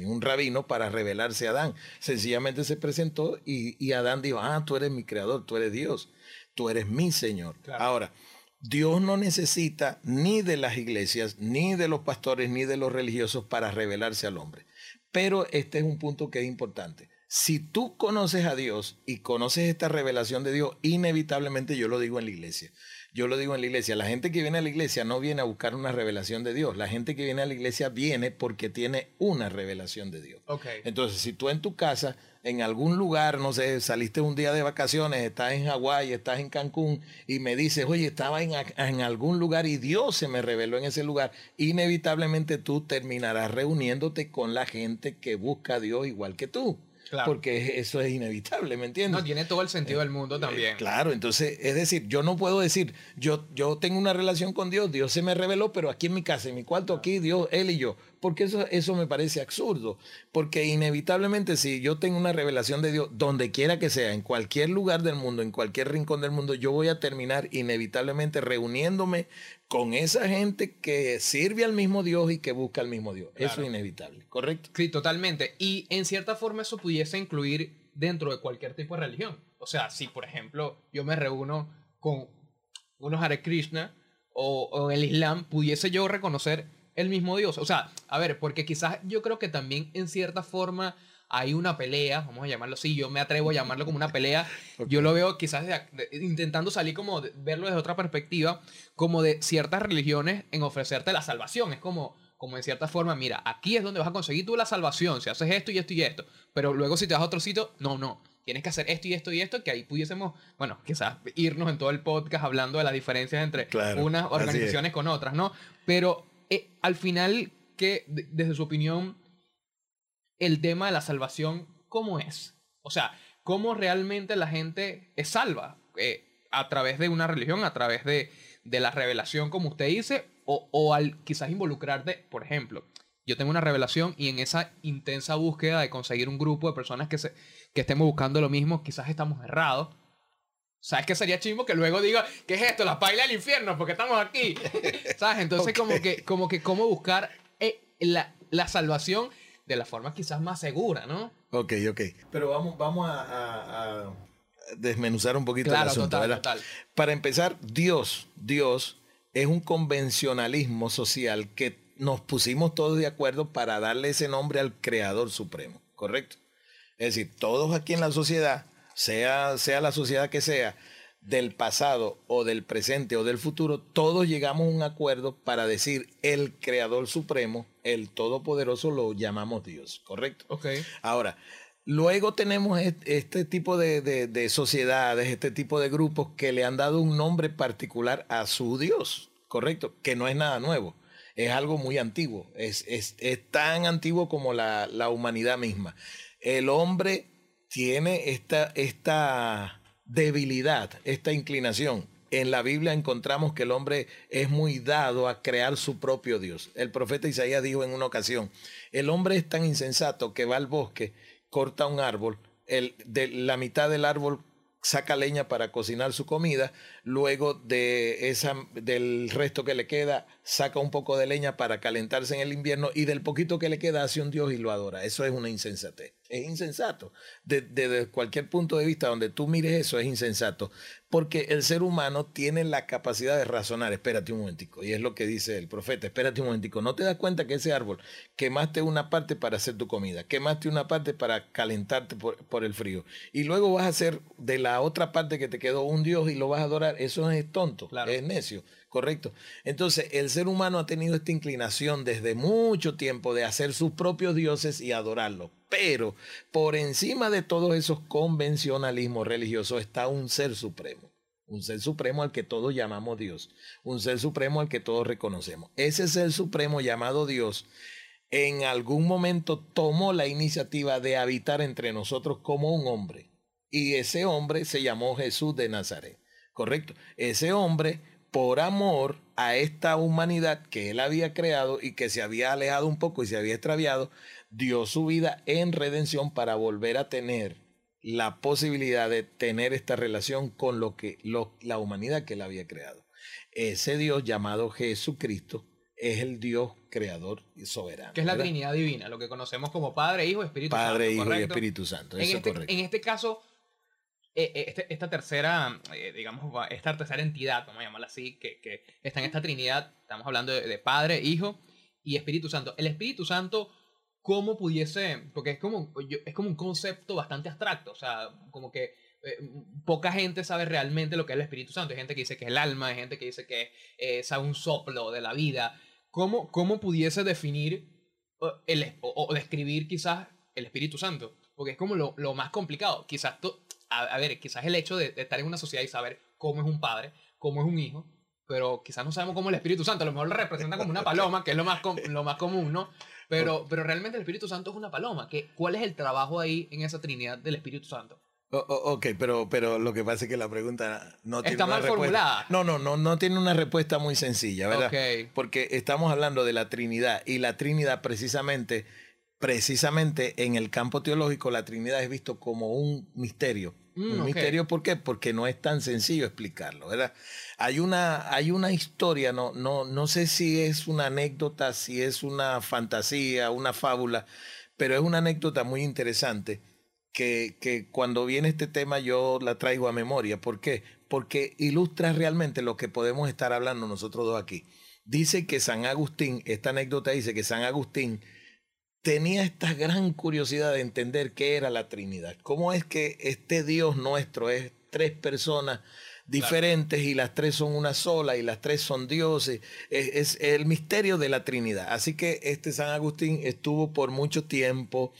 un rabino para revelarse a Adán. Sencillamente se presentó y, y, Adán dijo, ah, tú eres mi creador, tú eres Dios, tú eres mi Señor. Ahora, Dios no necesita ni de las iglesias, ni de los pastores, ni de los religiosos para revelarse al hombre. Pero este es un punto que es importante. Si tú conoces a Dios y conoces esta revelación de Dios, inevitablemente yo lo digo en la iglesia. Yo lo digo en la iglesia, la gente que viene a la iglesia no viene a buscar una revelación de Dios, la gente que viene a la iglesia viene porque tiene una revelación de Dios. Entonces, si tú en tu casa, en algún lugar, no sé, saliste un día de vacaciones, estás en Hawái, estás en Cancún y me dices, oye, estaba en, en algún lugar y Dios se me reveló en ese lugar, inevitablemente tú terminarás reuniéndote con la gente que busca a Dios igual que tú. Porque eso es inevitable, ¿me entiendes? No, tiene todo el sentido del mundo también. claro, entonces, es decir, yo no puedo decir, yo, yo tengo una relación con Dios, Dios se me reveló, pero aquí en mi casa, en mi cuarto, aquí, Dios, Él y yo. Porque eso, eso me parece absurdo. Porque inevitablemente, si yo tengo una revelación de Dios, donde quiera que sea, en cualquier lugar del mundo, en cualquier rincón del mundo, yo voy a terminar inevitablemente reuniéndome con esa gente que sirve al mismo Dios y que busca al mismo Dios. Eso es inevitable, ¿correcto? Sí, totalmente. Y en cierta forma eso pudiese incluir dentro de cualquier tipo de religión. O sea, si por ejemplo yo me reúno con unos Hare Krishna o, o el Islam, pudiese yo reconocer el mismo Dios. O sea, a ver, porque quizás yo creo que también en cierta forma hay una pelea, vamos a llamarlo así, yo me atrevo a llamarlo como una pelea, yo lo veo quizás intentando salir como verlo desde otra perspectiva, como de ciertas religiones en ofrecerte la salvación, es como, como en cierta forma, mira, aquí es donde vas a conseguir tú la salvación, si haces esto y esto y esto, pero luego si te vas a otro sitio, no, no, tienes que hacer esto y esto y esto, que ahí pudiésemos, bueno, quizás irnos en todo el podcast hablando de las diferencias entre unas organizaciones con otras, ¿no? Pero eh, al final, que desde su opinión, el tema de la salvación, ¿cómo es? O sea, ¿cómo realmente la gente es salva? Eh, a través de una religión, a través de, de la revelación, como usted dice, o, o, al quizás involucrarte, por ejemplo, yo tengo una revelación y en esa intensa búsqueda de conseguir un grupo de personas que, se, que estemos buscando lo mismo, quizás estamos errados. ¿Sabes qué sería chismo que luego diga, ¿qué es esto? La paila del infierno, porque estamos aquí. ¿Sabes? Entonces, como, que, como que cómo buscar eh, la, la salvación de la forma quizás más segura, ¿no? Ok, ok. Pero vamos, vamos a, desmenuzar un poquito el asunto, total, Para empezar, Dios, Dios es un convencionalismo social que nos pusimos todos de acuerdo para darle ese nombre al Creador Supremo, ¿correcto? Es decir, todos aquí en la sociedad, sea, sea la sociedad que sea, del pasado o del presente o del futuro, todos llegamos a un acuerdo para decir el Creador Supremo, el Todopoderoso, lo llamamos Dios, ¿correcto? Ahora, luego tenemos este tipo de, de, sociedades, este tipo de grupos que le han dado un nombre particular a su Dios, ¿correcto? Que no es nada nuevo. Es algo muy antiguo, es, es, es tan antiguo como la, la humanidad misma. El hombre tiene esta, esta debilidad, esta inclinación. En la Biblia encontramos que el hombre es muy dado a crear su propio Dios. El profeta Isaías dijo en una ocasión, el hombre es tan insensato que va al bosque, corta un árbol, el, de la mitad del árbol saca leña para cocinar su comida, luego de esa, del resto que le queda, saca un poco de leña para calentarse en el invierno y del poquito que le queda hace un Dios y lo adora. Eso es una insensatez es insensato. Desde cualquier punto de vista donde tú mires eso es insensato. Porque el ser humano tiene la capacidad de razonar. Espérate un momentico. Y es lo que dice el profeta. Espérate un momentico. No te das cuenta que ese árbol quemaste una parte para hacer tu comida. Quemaste una parte para calentarte por, el frío. Y luego vas a hacer de la otra parte que te quedó un Dios y lo vas a adorar. Eso es tonto. Es necio. Correcto. Entonces, el ser humano ha tenido esta inclinación desde mucho tiempo de hacer sus propios dioses y adorarlos. Pero por encima de todos esos convencionalismos religiosos está un ser supremo. Un ser supremo al que todos llamamos Dios. Un ser supremo al que todos reconocemos. Ese ser supremo llamado Dios en algún momento tomó la iniciativa de habitar entre nosotros como un hombre. Y ese hombre se llamó Jesús de Nazaret. Correcto. Ese hombre por amor a esta humanidad que él había creado y que se había alejado un poco y se había extraviado, dio su vida en redención para volver a tener la posibilidad de tener esta relación con lo que la humanidad que él había creado. Ese Dios llamado Jesucristo es el Dios creador y soberano. Que es la Trinidad Divina, lo que conocemos como Padre, Hijo, Espíritu Santo. Padre, Hijo y Espíritu Santo. en, este, en este caso, este, esta tercera, eh, digamos, esta tercera entidad, vamos a llamarla así, que, que está en esta Trinidad, estamos hablando de, Padre, Hijo y Espíritu Santo. El Espíritu Santo, ¿cómo pudiese? Porque es como, es como un concepto bastante abstracto, o sea, como que poca gente sabe realmente lo que es el Espíritu Santo. Hay gente que dice que es el alma, hay gente que dice que es un soplo de la vida. ¿Cómo, cómo pudiese definir el, o, describir quizás el Espíritu Santo? Porque es como lo, lo más complicado. Quizás a, ver, quizás el hecho de, estar en una sociedad y saber cómo es un padre, cómo es un hijo, pero quizás no sabemos cómo el Espíritu Santo, a lo mejor lo representa como una paloma, que es lo más, lo más común, ¿no? Pero, pero realmente el Espíritu Santo es una paloma. ¿Qué, ¿Cuál es el trabajo ahí en esa Trinidad del Espíritu Santo? ok, pero, pero lo que pasa es que la pregunta no tiene Está una mal formulada. No, no, no, no tiene una respuesta muy sencilla, ¿verdad? Porque estamos hablando de la Trinidad y la Trinidad precisamente, precisamente en el campo teológico, la Trinidad es visto como un misterio Mm, un misterio, ¿por qué? Porque no es tan sencillo explicarlo, ¿verdad? Hay una, hay una historia, no, no, no sé si es una anécdota, si es una fantasía, una fábula, pero es una anécdota muy interesante que, que cuando viene este tema yo la traigo a memoria. ¿Por qué? Porque ilustra realmente lo que podemos estar hablando nosotros dos aquí. dice que San Agustín, esta anécdota dice que San Agustín tenía esta gran curiosidad de entender qué era la Trinidad. ¿Cómo es que este Dios nuestro es tres personas diferentes y las tres son una sola y las tres son dioses? Es, el misterio de la Trinidad. Así que este San Agustín estuvo por mucho tiempo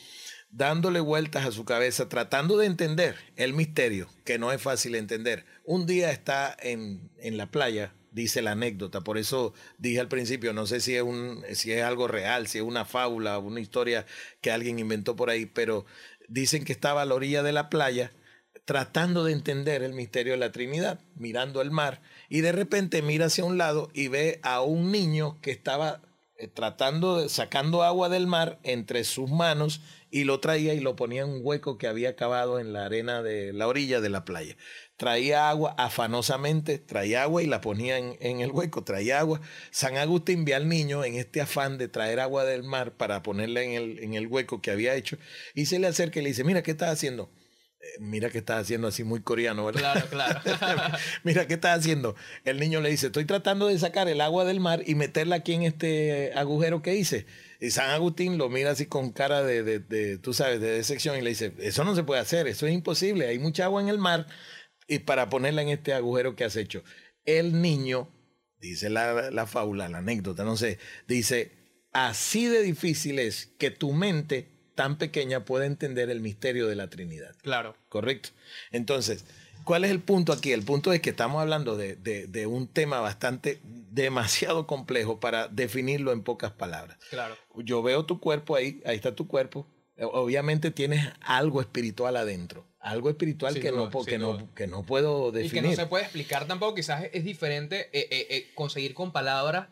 dándole vueltas a su cabeza, tratando de entender el misterio, que no es fácil entender. Un día está en, en la playa dice la anécdota. Por eso dije al principio, no sé si es, un, si es algo real, si es una fábula, una historia que alguien inventó por ahí, pero dicen que estaba a la orilla de la playa tratando de entender el misterio de la Trinidad, mirando el mar, y de repente mira hacia un lado y ve a un niño que estaba eh, tratando de sacando agua del mar entre sus manos y lo traía y lo ponía en un hueco que había cavado en la arena de la orilla de la playa. Traía agua afanosamente, traía agua y la ponía en, el hueco, traía agua. San Agustín ve al niño en este afán de traer agua del mar para ponerla en el, en el hueco que había hecho y se le acerca y le dice, mira, ¿qué estás haciendo? Eh, mira qué estás haciendo así muy coreano, ¿verdad? Claro, claro. mira qué estás haciendo. El niño le dice, estoy tratando de sacar el agua del mar y meterla aquí en este agujero que hice. Y San Agustín lo mira así con cara de, de, tú sabes, de decepción y le dice, eso no se puede hacer, eso es imposible, hay mucha agua en el mar y para ponerla en este agujero que has hecho. El niño, dice la, la fábula, la anécdota, no sé, dice, así de difícil es que tu mente tan pequeña puede entender el misterio de la Trinidad. Claro. Correcto. Entonces, ¿cuál es el punto aquí? El punto es que estamos hablando de, un tema bastante, demasiado complejo para definirlo en pocas palabras. Claro. Yo veo tu cuerpo ahí, ahí está tu cuerpo. Obviamente tienes algo espiritual adentro. Algo espiritual que, no, que, no, que no puedo definir. Y que no se puede explicar tampoco. Quizás es diferente eh, eh, eh, conseguir con palabras,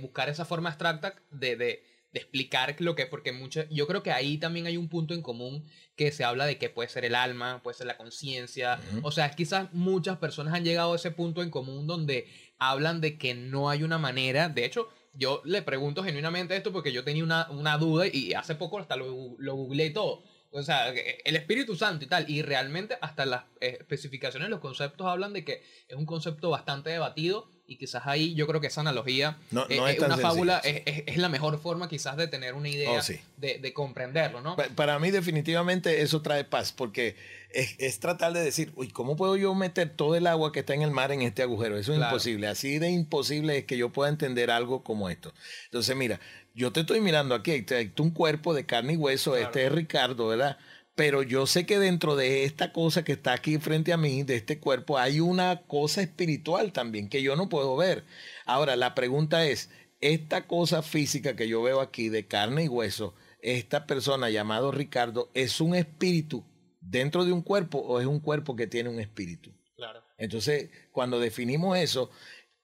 buscar esa forma abstracta de de explicar lo que, porque mucho, yo creo que ahí también hay un punto en común que se habla de que puede ser el alma, puede ser la conciencia, o sea, quizás muchas personas han llegado a ese punto en común donde hablan de que no hay una manera, de hecho, yo le pregunto genuinamente esto porque yo tenía una, una duda y hace poco hasta lo, lo googleé todo. O sea, el Espíritu Santo y tal. Y realmente hasta las especificaciones, los conceptos hablan de que es un concepto bastante debatido y quizás ahí yo creo que esa analogía, no, eh, es, una fábula, es, la mejor forma quizás de tener una idea oh, de, comprenderlo, ¿no? Para mí definitivamente eso trae paz, porque es, tratar de decir, uy, ¿cómo puedo yo meter todo el agua que está en el mar en este agujero? Eso es imposible, así de imposible es que yo pueda entender algo como esto. Entonces, mira, yo te estoy mirando aquí, hay un cuerpo de carne y hueso, este es Ricardo, ¿verdad? pero yo sé que dentro de esta cosa que está aquí frente a mí, de este cuerpo, hay una cosa espiritual también que yo no puedo ver. Ahora, la pregunta es, esta cosa física que yo veo aquí de carne y hueso, esta persona llamado Ricardo, ¿es un espíritu dentro de un cuerpo o es un cuerpo que tiene un espíritu? Claro. Entonces, cuando definimos eso,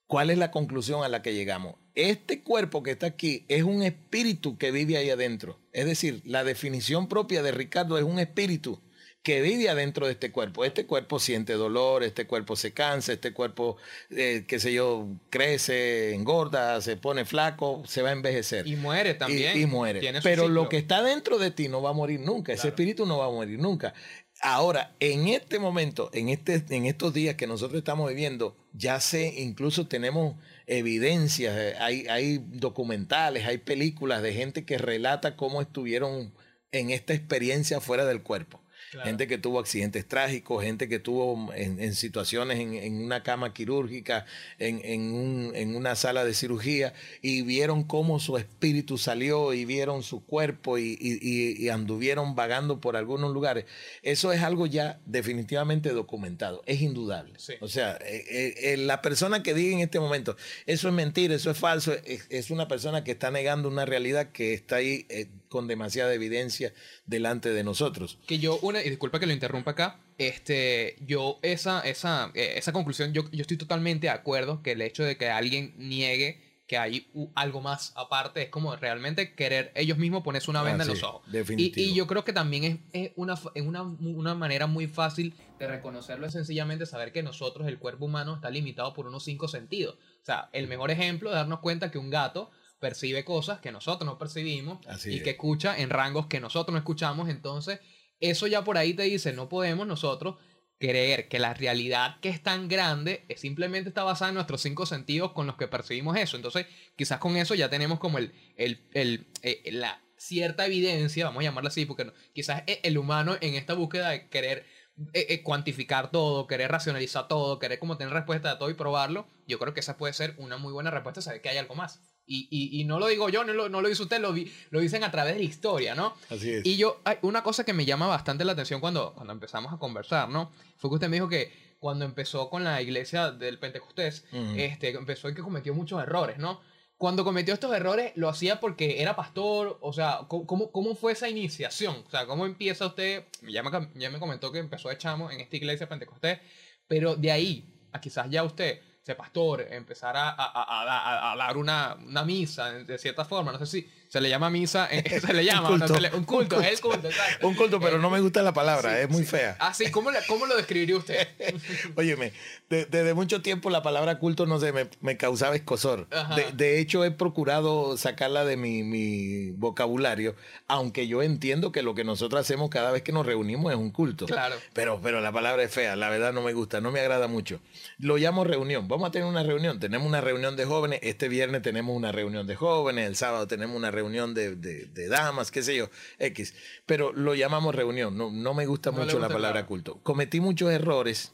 ¿cuál es la conclusión a la que llegamos? Este cuerpo que está aquí es un espíritu que vive ahí adentro. Es decir, la definición propia de Ricardo es un espíritu que vive adentro de este cuerpo. Este cuerpo siente dolor, este cuerpo se cansa, este cuerpo, eh, qué sé yo, crece, engorda, se pone flaco, se va a envejecer. Y muere también. Y, muere. Pero lo que está dentro de ti no va a morir nunca, ese espíritu no va a morir nunca. Ahora, en este momento, en, este, en estos días que nosotros estamos viviendo, ya sé, incluso tenemos evidencias, eh, hay, hay documentales, hay películas de gente que relata cómo estuvieron en esta experiencia fuera del cuerpo. Gente que tuvo accidentes trágicos, gente que tuvo en, situaciones en, una cama quirúrgica, en, una sala de cirugía, y vieron cómo su espíritu salió y vieron su cuerpo y, anduvieron vagando por algunos lugares. Eso es algo ya definitivamente documentado, es indudable. O sea, eh, eh, eh, la persona que diga en este momento, eso es mentira, eso es falso, es, una persona que está negando una realidad que está ahí con demasiada evidencia delante de nosotros. Que yo, una, y disculpa que lo interrumpa acá, este, yo esa, esa, eh, esa conclusión, yo, yo estoy totalmente de acuerdo que el hecho de que alguien niegue que hay algo más aparte es como realmente querer ellos mismos ponerse una venda en los ojos. Definitivo. Y, yo creo que también es, es una, una, una, manera muy fácil de reconocerlo, es sencillamente saber que nosotros, el cuerpo humano, está limitado por unos cinco sentidos. O sea, el mejor ejemplo es darnos cuenta que un gato percibe cosas que nosotros no percibimos y que escucha en rangos que nosotros no escuchamos. Entonces, eso ya por ahí te dice, no podemos nosotros creer que la realidad que es tan grande es simplemente está basada en nuestros cinco sentidos con los que percibimos eso. Entonces, quizás con eso ya tenemos como el, el, el, eh, la cierta evidencia, vamos a llamarla así, porque quizás el humano en esta búsqueda de querer eh, eh, cuantificar todo, querer racionalizar todo, querer como tener respuesta a todo y probarlo, yo creo que esa puede ser una muy buena respuesta, saber que hay algo más. Y, y, y no lo digo yo, no lo, no lo dice usted, lo, lo dicen a través de la historia, ¿no? Así es. Y yo, hay una cosa que me llama bastante la atención cuando, cuando empezamos a conversar, ¿no? Fue que usted me dijo que cuando empezó con la iglesia del Pentecostés, este, empezó y que cometió muchos errores, ¿no? Cuando cometió estos errores, ¿lo hacía porque era pastor? O sea, ¿cómo, cómo fue esa iniciación? O sea, ¿cómo empieza usted? Ya me, ya me comentó que empezó de chamo en esta iglesia Pentecostés, pero de ahí a quizás ya usted ser pastor, empezar a, a, a, dar una, una, misa de cierta forma. No sé si se le llama misa, se le llama un culto, un culto, es el culto, exacto. Un culto, pero no me gusta la palabra, es muy fea. Ah, sí, ¿cómo, ¿cómo lo describiría usted? Óyeme, desde mucho tiempo la palabra culto, no sé, me, me causaba escosor. De, de, hecho, he procurado sacarla de mi, mi, vocabulario, aunque yo entiendo que lo que nosotros hacemos cada vez que nos reunimos es un culto. Claro. Pero, pero la palabra es fea, la verdad no me gusta, no me agrada mucho. Lo llamo reunión vamos a tener una reunión. Tenemos una reunión de jóvenes. Este viernes tenemos una reunión de jóvenes. El sábado tenemos una reunión de, de, damas, qué sé yo, X. Pero lo llamamos reunión. No, no me gusta mucho la palabra culto. Cometí muchos errores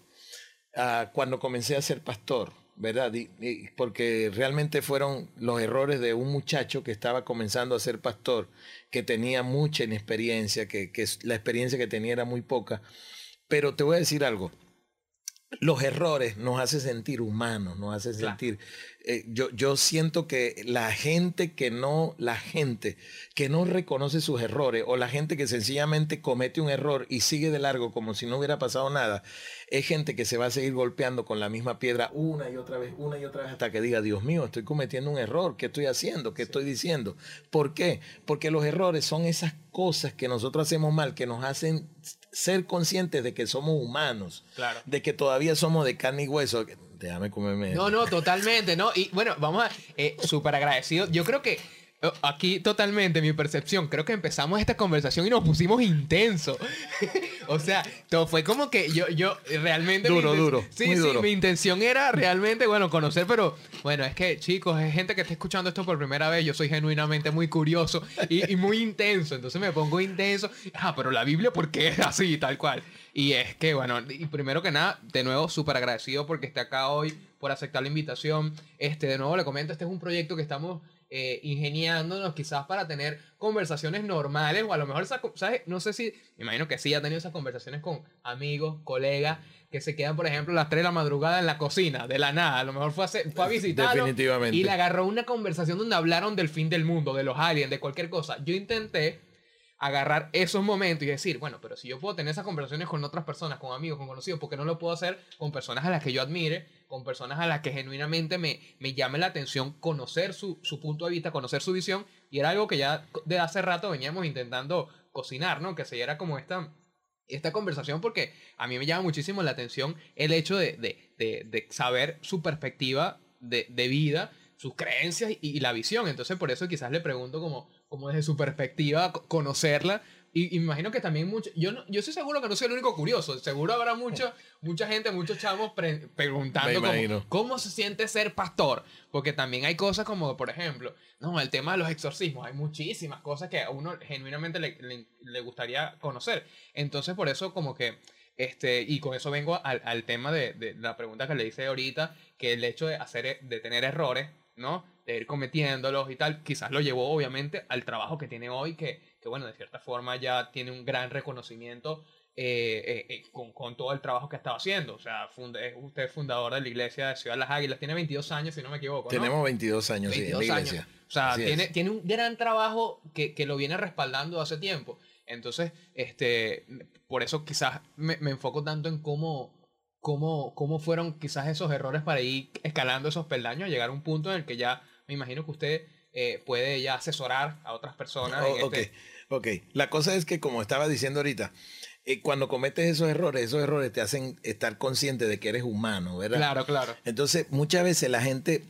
uh, cuando comencé a ser pastor. ¿verdad? porque realmente fueron los errores de un muchacho que estaba comenzando a ser pastor, que tenía mucha inexperiencia, que, que la experiencia que tenía era muy poca. Pero te voy a decir algo, los errores nos hace sentir humanos, nos hace sentir. Eh, yo, yo siento que la gente que no, la gente que no reconoce sus errores o la gente que sencillamente comete un error y sigue de largo como si no hubiera pasado nada, es gente que se va a seguir golpeando con la misma piedra una y otra vez, una y otra vez hasta que diga, Dios mío, estoy cometiendo un error, ¿qué estoy haciendo? ¿Qué estoy diciendo? ¿Por qué? Porque los errores son esas cosas que nosotros hacemos mal, que nos hacen ser conscientes de que somos humanos, claro. de que todavía somos de carne y hueso. Déjame comerme. No, no, totalmente, ¿no? Y bueno, vamos a. Eh, Súper agradecido. Yo creo que aquí totalmente mi percepción. Creo que empezamos esta conversación y nos pusimos intenso. o sea, todo fue como que yo, yo realmente. Duro, duro. Sí, sí, mi intención era realmente, bueno, conocer, pero bueno, es que chicos, es gente que está escuchando esto por primera vez. Yo soy genuinamente muy curioso y, muy intenso. Entonces me pongo intenso. Ah, pero la Biblia, ¿por qué es así, tal cual? Y es que, bueno, y primero que nada, de nuevo, súper agradecido porque esté acá hoy, por aceptar la invitación. Este, de nuevo le comento, este es un proyecto que estamos eh, ingeniándonos quizás para tener conversaciones normales o a lo mejor, ¿sabes? No sé si, me imagino que sí ha tenido esas conversaciones con amigos, colegas, que se quedan, por ejemplo, a las 3 de la madrugada en la cocina, de la nada. A lo mejor fue a, fue a visitarlo Definitivamente. y le agarró una conversación donde hablaron del fin del mundo, de los aliens, de cualquier cosa. Yo intenté agarrar esos momentos y decir, bueno, pero si yo puedo tener esas conversaciones con otras personas, con amigos, con conocidos, ¿por qué no lo puedo hacer con personas a las que yo admire, con personas a las que genuinamente me, me llame la atención conocer su, su punto de vista, conocer su visión? Y era algo que ya de hace rato veníamos intentando cocinar, ¿no? Que se diera como esta, esta conversación porque a mí me llama muchísimo la atención el hecho de, de, de, de saber su perspectiva de, vida sus creencias y, la visión. Entonces, por eso quizás le pregunto como, como desde su perspectiva, conocerla. Y, me imagino que también mucho, yo no, yo estoy seguro que no soy el único curioso, seguro habrá mucha, mucha gente, muchos chavos preguntando cómo, se siente ser pastor, porque también hay cosas como, por ejemplo, no, el tema de los exorcismos, hay muchísimas cosas que a uno genuinamente le, le, gustaría conocer. Entonces, por eso como que, este, y con eso vengo al, al tema de, de, la pregunta que le hice ahorita, que el hecho de, hacer, de tener errores ¿no? De ir cometiéndolos y tal, quizás lo llevó obviamente al trabajo que tiene hoy, que, que bueno, de cierta forma ya tiene un gran reconocimiento eh, eh, eh, con, con, todo el trabajo que estaba haciendo. O sea, usted es fundador de la iglesia de Ciudad de las Águilas, tiene 22 años, si no me equivoco. Tenemos 22 años, sí, en la iglesia. O sea, tiene, tiene un gran trabajo que, que, lo viene respaldando hace tiempo. Entonces, este, por eso quizás me, me enfoco tanto en cómo cómo, cómo fueron quizás esos errores para ir escalando esos peldaños, llegar a un punto en el que ya me imagino que usted eh, puede ya asesorar a otras personas. Oh, ok, este ok. La cosa es que, como estaba diciendo ahorita, eh, cuando cometes esos errores, esos errores te hacen estar consciente de que eres humano, ¿verdad? Claro, claro. Entonces, muchas veces la gente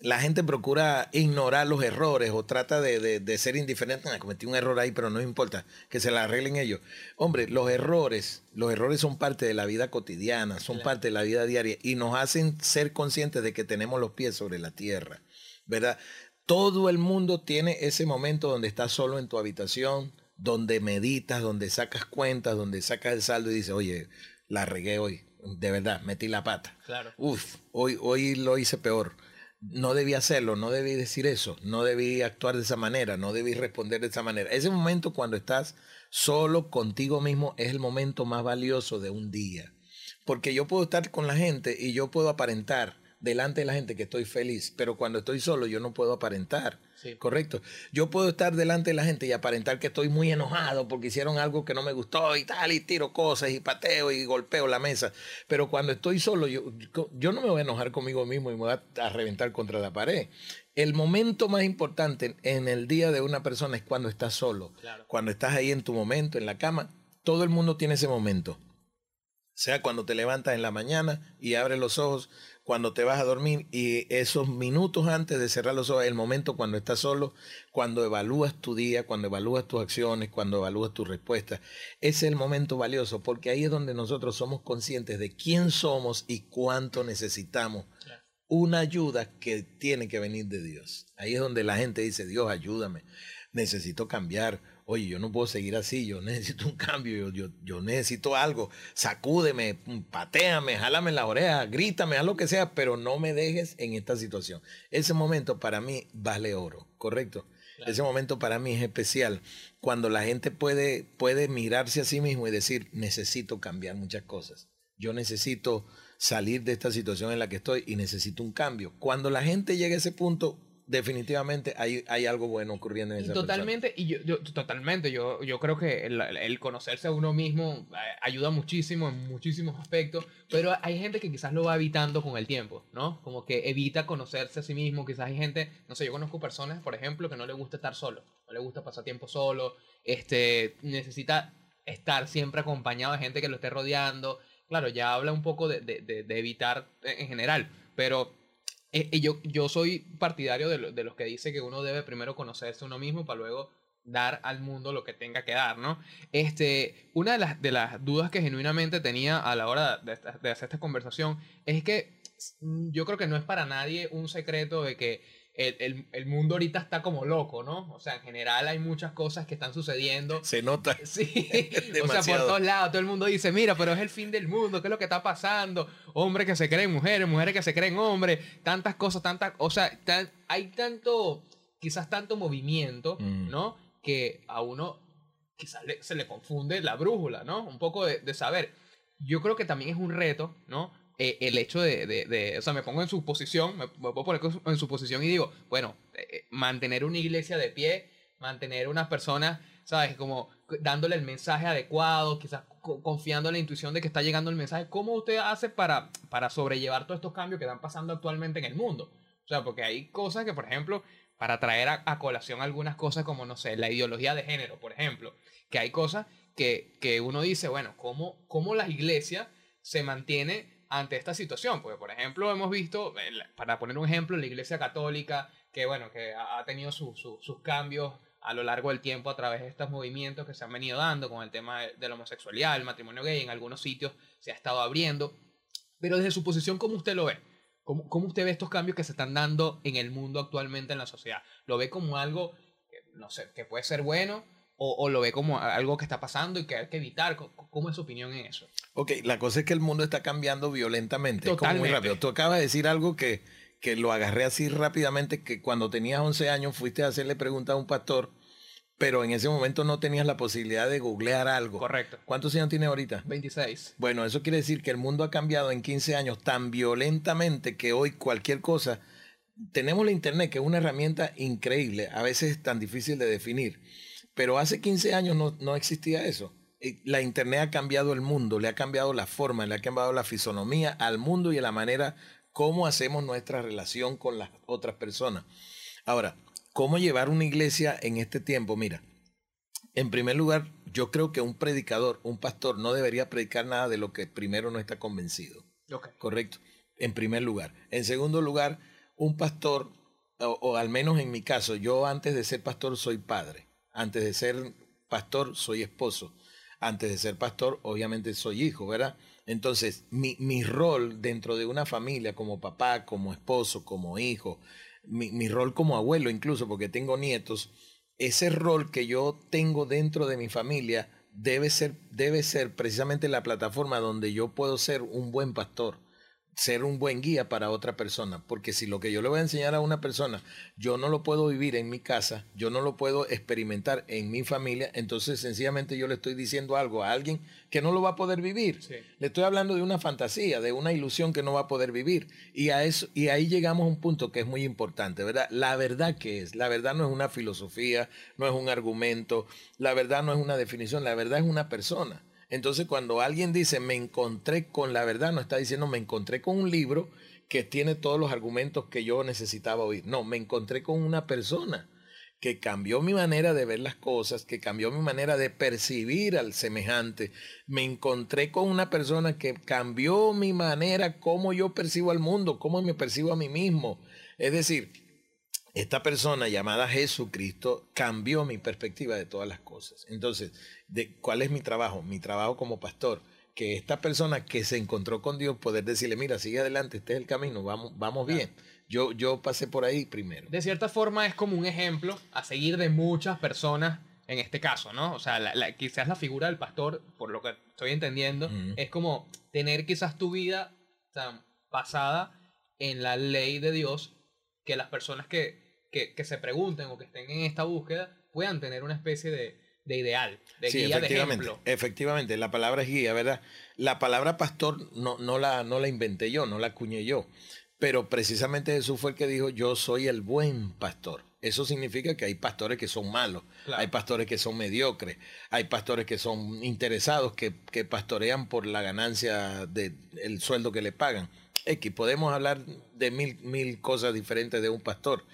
la gente procura ignorar los errores o trata de, ser indiferente. Ah, cometí un error ahí, pero no importa, que se la arreglen ellos. Hombre, los errores, los errores son parte de la vida cotidiana, son parte de la vida diaria y nos hacen ser conscientes de que tenemos los pies sobre la tierra, ¿verdad? Todo el mundo tiene ese momento donde estás solo en tu habitación, donde meditas, donde sacas cuentas, donde sacas el saldo y dices, oye, la regué hoy, de verdad, metí la pata. Claro. Uf, hoy, hoy lo hice peor no debí hacerlo, no debí decir eso, no debí actuar de esa manera, no debí responder de esa manera. Ese momento cuando estás solo contigo mismo es el momento más valioso de un día. Porque yo puedo estar con la gente y yo puedo aparentar delante de la gente que estoy feliz, pero cuando estoy solo yo no puedo aparentar. Correcto. Yo puedo estar delante de la gente y aparentar que estoy muy enojado porque hicieron algo que no me gustó y tal, y tiro cosas y pateo y golpeo la mesa. Pero cuando estoy solo, yo, yo no me voy a enojar conmigo mismo y me voy a, reventar contra la pared. El momento más importante en el día de una persona es cuando estás solo. Cuando estás ahí en tu momento, en la cama, todo el mundo tiene ese momento sea cuando te levantas en la mañana y abres los ojos, cuando te vas a dormir y esos minutos antes de cerrar los ojos, el momento cuando estás solo, cuando evalúas tu día, cuando evalúas tus acciones, cuando evalúas tus respuestas, es el momento valioso porque ahí es donde nosotros somos conscientes de quién somos y cuánto necesitamos una ayuda que tiene que venir de Dios. Ahí es donde la gente dice, Dios, ayúdame, necesito cambiar oye, yo no puedo seguir así, yo necesito un cambio, yo, yo, necesito algo, sacúdeme, pateame, jálame la oreja, grítame, haz lo que sea, pero no me dejes en esta situación. Ese momento para mí vale oro, ¿correcto? Ese momento para mí es especial, cuando la gente puede, puede mirarse a sí mismo y decir, necesito cambiar muchas cosas. Yo necesito salir de esta situación en la que estoy y necesito un cambio. Cuando la gente llega a ese punto, definitivamente hay, hay algo bueno ocurriendo en esa totalmente y yo, totalmente yo, yo creo que el, conocerse a uno mismo eh, ayuda muchísimo en muchísimos aspectos pero hay gente que quizás lo va evitando con el tiempo no como que evita conocerse a sí mismo quizás hay gente no sé yo conozco personas por ejemplo que no le gusta estar solo no le gusta pasar tiempo solo este necesita estar siempre acompañado de gente que lo esté rodeando claro ya habla un poco de, de, de evitar en general pero eh, yo, yo soy partidario de, de, los que dice que uno debe primero conocerse uno mismo para luego dar al mundo lo que tenga que dar, ¿no? Este, una de las, de las dudas que genuinamente tenía a la hora de, de hacer esta conversación es que yo creo que no es para nadie un secreto de que el, el, mundo ahorita está como loco, ¿no? O sea, en general hay muchas cosas que están sucediendo. Se nota. Sí. o sea, por todos lados, todo el mundo dice, mira, pero es el fin del mundo, ¿qué es lo que está pasando? Hombres que se creen mujeres, mujeres que se creen hombres, tantas cosas, tantas... O sea, hay tanto, quizás tanto movimiento, mm. ¿no? Que a uno quizás se le confunde la brújula, ¿no? Un poco de, de saber. Yo creo que también es un reto, ¿no? Eh, el hecho de, de, o sea, me pongo en su posición, me, puedo poner en su posición y digo, bueno, eh, eh, mantener una iglesia de pie, mantener unas personas, ¿sabes? Como dándole el mensaje adecuado, quizás confiando en la intuición de que está llegando el mensaje. ¿Cómo usted hace para, para sobrellevar todos estos cambios que están pasando actualmente en el mundo? O sea, porque hay cosas que, por ejemplo, para traer a, colación algunas cosas como, no sé, la ideología de género, por ejemplo, que hay cosas que, que uno dice, bueno, ¿cómo, cómo la iglesia se mantiene ante esta situación. Porque, por ejemplo, hemos visto, para poner un ejemplo, la Iglesia Católica, que bueno, que ha tenido sus cambios a lo largo del tiempo a través de estos movimientos que se han venido dando con el tema de, la homosexualidad, el matrimonio gay, en algunos sitios se ha estado abriendo. Pero desde su posición, ¿cómo usted lo ve? ¿Cómo, ¿Cómo, usted ve estos cambios que se están dando en el mundo actualmente en la sociedad? ¿Lo ve como algo, no sé, que puede ser bueno? O, lo ve como algo que está pasando y que hay que evitar? ¿Cómo es su opinión en eso? Ok, la cosa es que el mundo está cambiando violentamente. Totalmente. muy rápido. Tú acabas de decir algo que, que lo agarré así rápidamente, que cuando tenías 11 años fuiste a hacerle preguntas a un pastor, pero en ese momento no tenías la posibilidad de googlear algo. Correcto. ¿Cuántos años tienes ahorita? 26. Bueno, eso quiere decir que el mundo ha cambiado en 15 años tan violentamente que hoy cualquier cosa... Tenemos la Internet, que es una herramienta increíble, a veces tan difícil de definir pero hace 15 años no, existía eso. La Internet ha cambiado el mundo, le ha cambiado la forma, le ha cambiado la fisonomía al mundo y a la manera cómo hacemos nuestra relación con las otras personas. Ahora, ¿cómo llevar una iglesia en este tiempo? Mira, en primer lugar, yo creo que un predicador, un pastor, no debería predicar nada de lo que primero no está convencido. Correcto. En primer lugar. En segundo lugar, un pastor, o, al menos en mi caso, yo antes de ser pastor soy padre, antes de ser pastor soy esposo, antes de ser pastor obviamente soy hijo, ¿verdad? Entonces, mi, mi rol dentro de una familia como papá, como esposo, como hijo, mi, mi rol como abuelo incluso, porque tengo nietos, ese rol que yo tengo dentro de mi familia debe ser, debe ser precisamente la plataforma donde yo puedo ser un buen pastor ser un buen guía para otra persona, porque si lo que yo le voy a enseñar a una persona, yo no lo puedo vivir en mi casa, yo no lo puedo experimentar en mi familia, entonces sencillamente yo le estoy diciendo algo a alguien que no lo va a poder vivir. Le estoy hablando de una fantasía, de una ilusión que no va a poder vivir. Y a eso y ahí llegamos a un punto que es muy importante, ¿verdad? La verdad que es, la verdad no es una filosofía, no es un argumento, la verdad no es una definición, la verdad es una persona. Entonces, cuando alguien dice me encontré con la verdad, no está diciendo me encontré con un libro que tiene todos los argumentos que yo necesitaba oír. No, me encontré con una persona que cambió mi manera de ver las cosas, que cambió mi manera de percibir al semejante. Me encontré con una persona que cambió mi manera, cómo yo percibo al mundo, cómo me percibo a mí mismo. Es decir, esta persona llamada Jesucristo cambió mi perspectiva de todas las cosas. Entonces, de, ¿cuál es mi trabajo? Mi trabajo como pastor. Que esta persona que se encontró con Dios, poder decirle, mira, sigue adelante, este es el camino, vamos, vamos bien. Yo, yo pasé por ahí primero. De cierta forma es como un ejemplo a seguir de muchas personas en este caso, ¿no? O sea, quizás la figura del pastor, por lo que estoy entendiendo, es como tener quizás tu vida tan basada en la ley de Dios que las personas que, que, se pregunten o que estén en esta búsqueda puedan tener una especie de, de ideal, de guía, efectivamente, de ejemplo. Efectivamente, la palabra es guía, ¿verdad? La palabra pastor no, no, la, no la inventé yo, no la acuñé yo. Pero precisamente Jesús fue el que dijo, yo soy el buen pastor. Eso significa que hay pastores que son malos, hay pastores que son mediocres, hay pastores que son interesados, que, que pastorean por la ganancia del sueldo que le pagan. X, podemos hablar de mil, mil cosas diferentes de un pastor.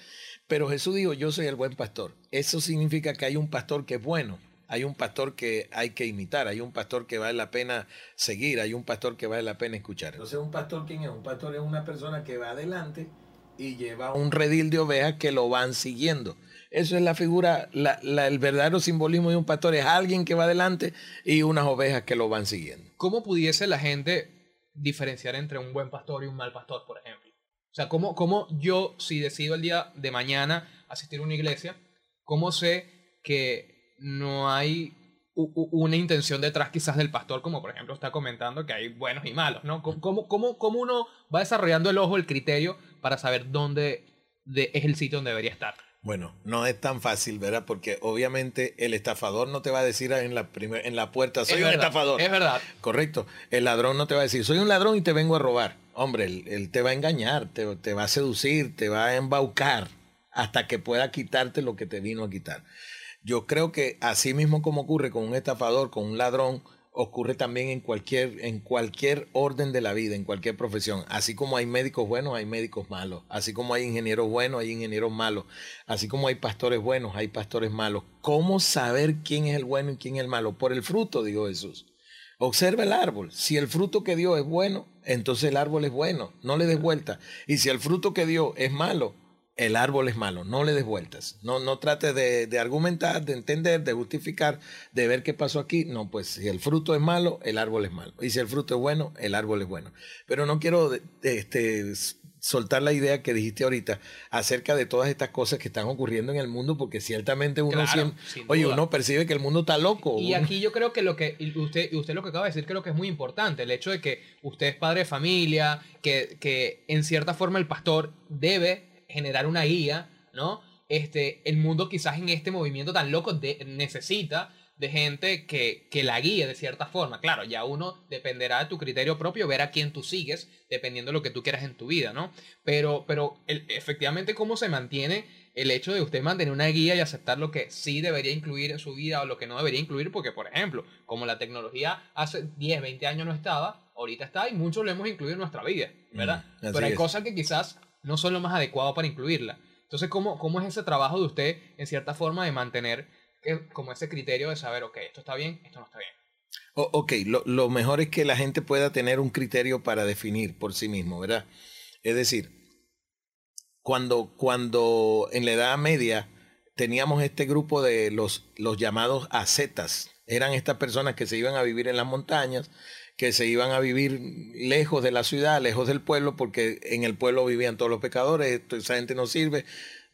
Pero Jesús dijo, yo soy el buen pastor. Eso significa que hay un pastor que es bueno, hay un pastor que hay que imitar, hay un pastor que vale la pena seguir, hay un pastor que vale la pena escuchar. Entonces, ¿un pastor quién es? Un pastor es una persona que va adelante y lleva un redil de ovejas que lo van siguiendo. Eso es la figura, el verdadero simbolismo de un pastor es alguien que va adelante y unas ovejas que lo van siguiendo. ¿Cómo pudiese la gente diferenciar entre un buen pastor y un mal pastor, por ejemplo. O sea, ¿cómo, cómo yo, si decido el día de mañana asistir a una iglesia, cómo sé que no hay una intención detrás quizás del pastor, como por ejemplo está comentando que hay buenos y malos, ¿no? ¿Cómo, cómo, cómo uno va desarrollando el ojo, el criterio para saber dónde es el sitio donde debería estar? Bueno, no es tan fácil, ¿verdad? Porque obviamente el estafador no te va a decir en la, en la puerta, soy un estafador. Es verdad. Correcto. El ladrón no te va a decir, soy un ladrón y te vengo a robar. Hombre, él, te va a engañar, te, va a seducir, te va a embaucar hasta que pueda quitarte lo que te vino a quitar. Yo creo que así mismo como ocurre con un estafador, con un ladrón, ocurre también en cualquier, en cualquier orden de la vida, en cualquier profesión. Así como hay médicos buenos, hay médicos malos. Así como hay ingenieros buenos, hay ingenieros malos. Así como hay pastores buenos, hay pastores malos. ¿Cómo saber quién es el bueno y quién es el malo? Por el fruto, dijo Jesús. Observa el árbol. Si el fruto que dio es bueno, entonces el árbol es bueno. No le des vuelta. Y si el fruto que dio es malo, el árbol es malo, no le des vueltas, no, no trates de, argumentar, de entender, de justificar, de ver qué pasó aquí. No, pues si el fruto es malo, el árbol es malo. Y si el fruto es bueno, el árbol es bueno. Pero no quiero este, soltar la idea que dijiste ahorita acerca de todas estas cosas que están ocurriendo en el mundo, porque ciertamente uno siempre, oye, uno percibe que el mundo está loco. Y aquí yo creo que lo que usted, usted lo que acaba de decir creo que es muy importante, el hecho de que usted es padre de familia, que, que en cierta forma el pastor debe generar una guía, ¿no? Este, el mundo quizás en este movimiento tan loco necesita de gente que, que, la guíe de cierta forma. Claro, ya uno dependerá de tu criterio propio, ver a quién tú sigues, dependiendo de lo que tú quieras en tu vida, ¿no? Pero, pero efectivamente, cómo se mantiene el hecho de usted mantener una guía y aceptar lo que sí debería incluir en su vida o lo que no debería incluir, porque, por ejemplo, como la tecnología hace 10, 20 años no estaba, ahorita está y muchos lo hemos incluido en nuestra vida, ¿verdad? Mm, pero hay cosas que quizás no son lo más adecuado para incluirla. Entonces, ¿cómo, cómo es ese trabajo de usted, en cierta forma, de mantener como ese criterio de saber, ok, esto está bien, esto no está bien? ok, lo, mejor es que la gente pueda tener un criterio para definir por sí mismo, ¿verdad? Es decir, cuando, cuando en la Edad Media teníamos este grupo de los, los llamados ascetas. Eran estas personas que se iban a vivir en las montañas, que se iban a vivir lejos de la ciudad, lejos del pueblo, porque en el pueblo vivían todos los pecadores, esa gente no sirve,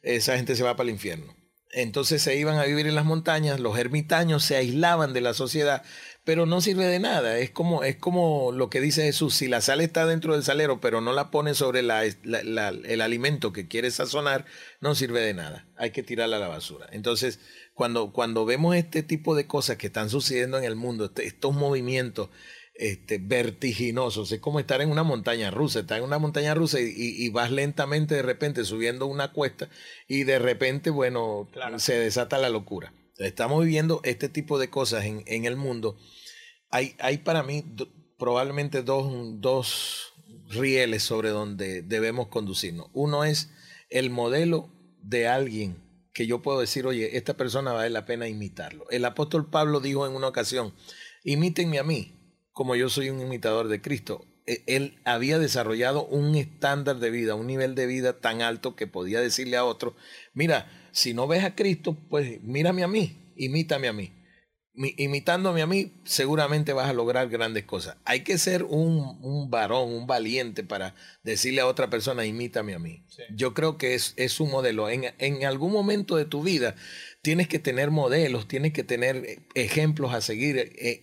esa gente se va para el infierno. Entonces se iban a vivir en las montañas, los ermitaños se aislaban de la sociedad, pero no sirve de nada. Es como, es como lo que dice Jesús, si la sal está dentro del salero, pero no la pone sobre el alimento que quiere sazonar, no sirve de nada. Hay que tirarla a la basura. Entonces, cuando, cuando vemos este tipo de cosas que están sucediendo en el mundo, este, estos movimientos, este, vertiginosos. Es como estar en una montaña rusa. Estás en una montaña rusa y, vas lentamente de repente subiendo una cuesta y de repente, bueno, se desata la locura. Estamos viviendo este tipo de cosas en, en el mundo. Hay, hay para mí probablemente dos, dos rieles sobre donde debemos conducirnos. Uno es el modelo de alguien que yo puedo decir, oye, esta persona vale la pena imitarlo. El apóstol Pablo dijo en una ocasión, imítenme a mí, como yo soy un imitador de Cristo. E, él había desarrollado un estándar de vida, un nivel de vida tan alto que podía decirle a otro, mira, si no ves a Cristo, pues mírame a mí, imítame a mí. Imitándome a mí, seguramente vas a lograr grandes cosas. Hay que ser un, varón, un valiente para decirle a otra persona, imítame a mí. Yo creo que es, es un modelo. En, en algún momento de tu vida tienes que tener modelos, tienes que tener ejemplos a seguir, eh,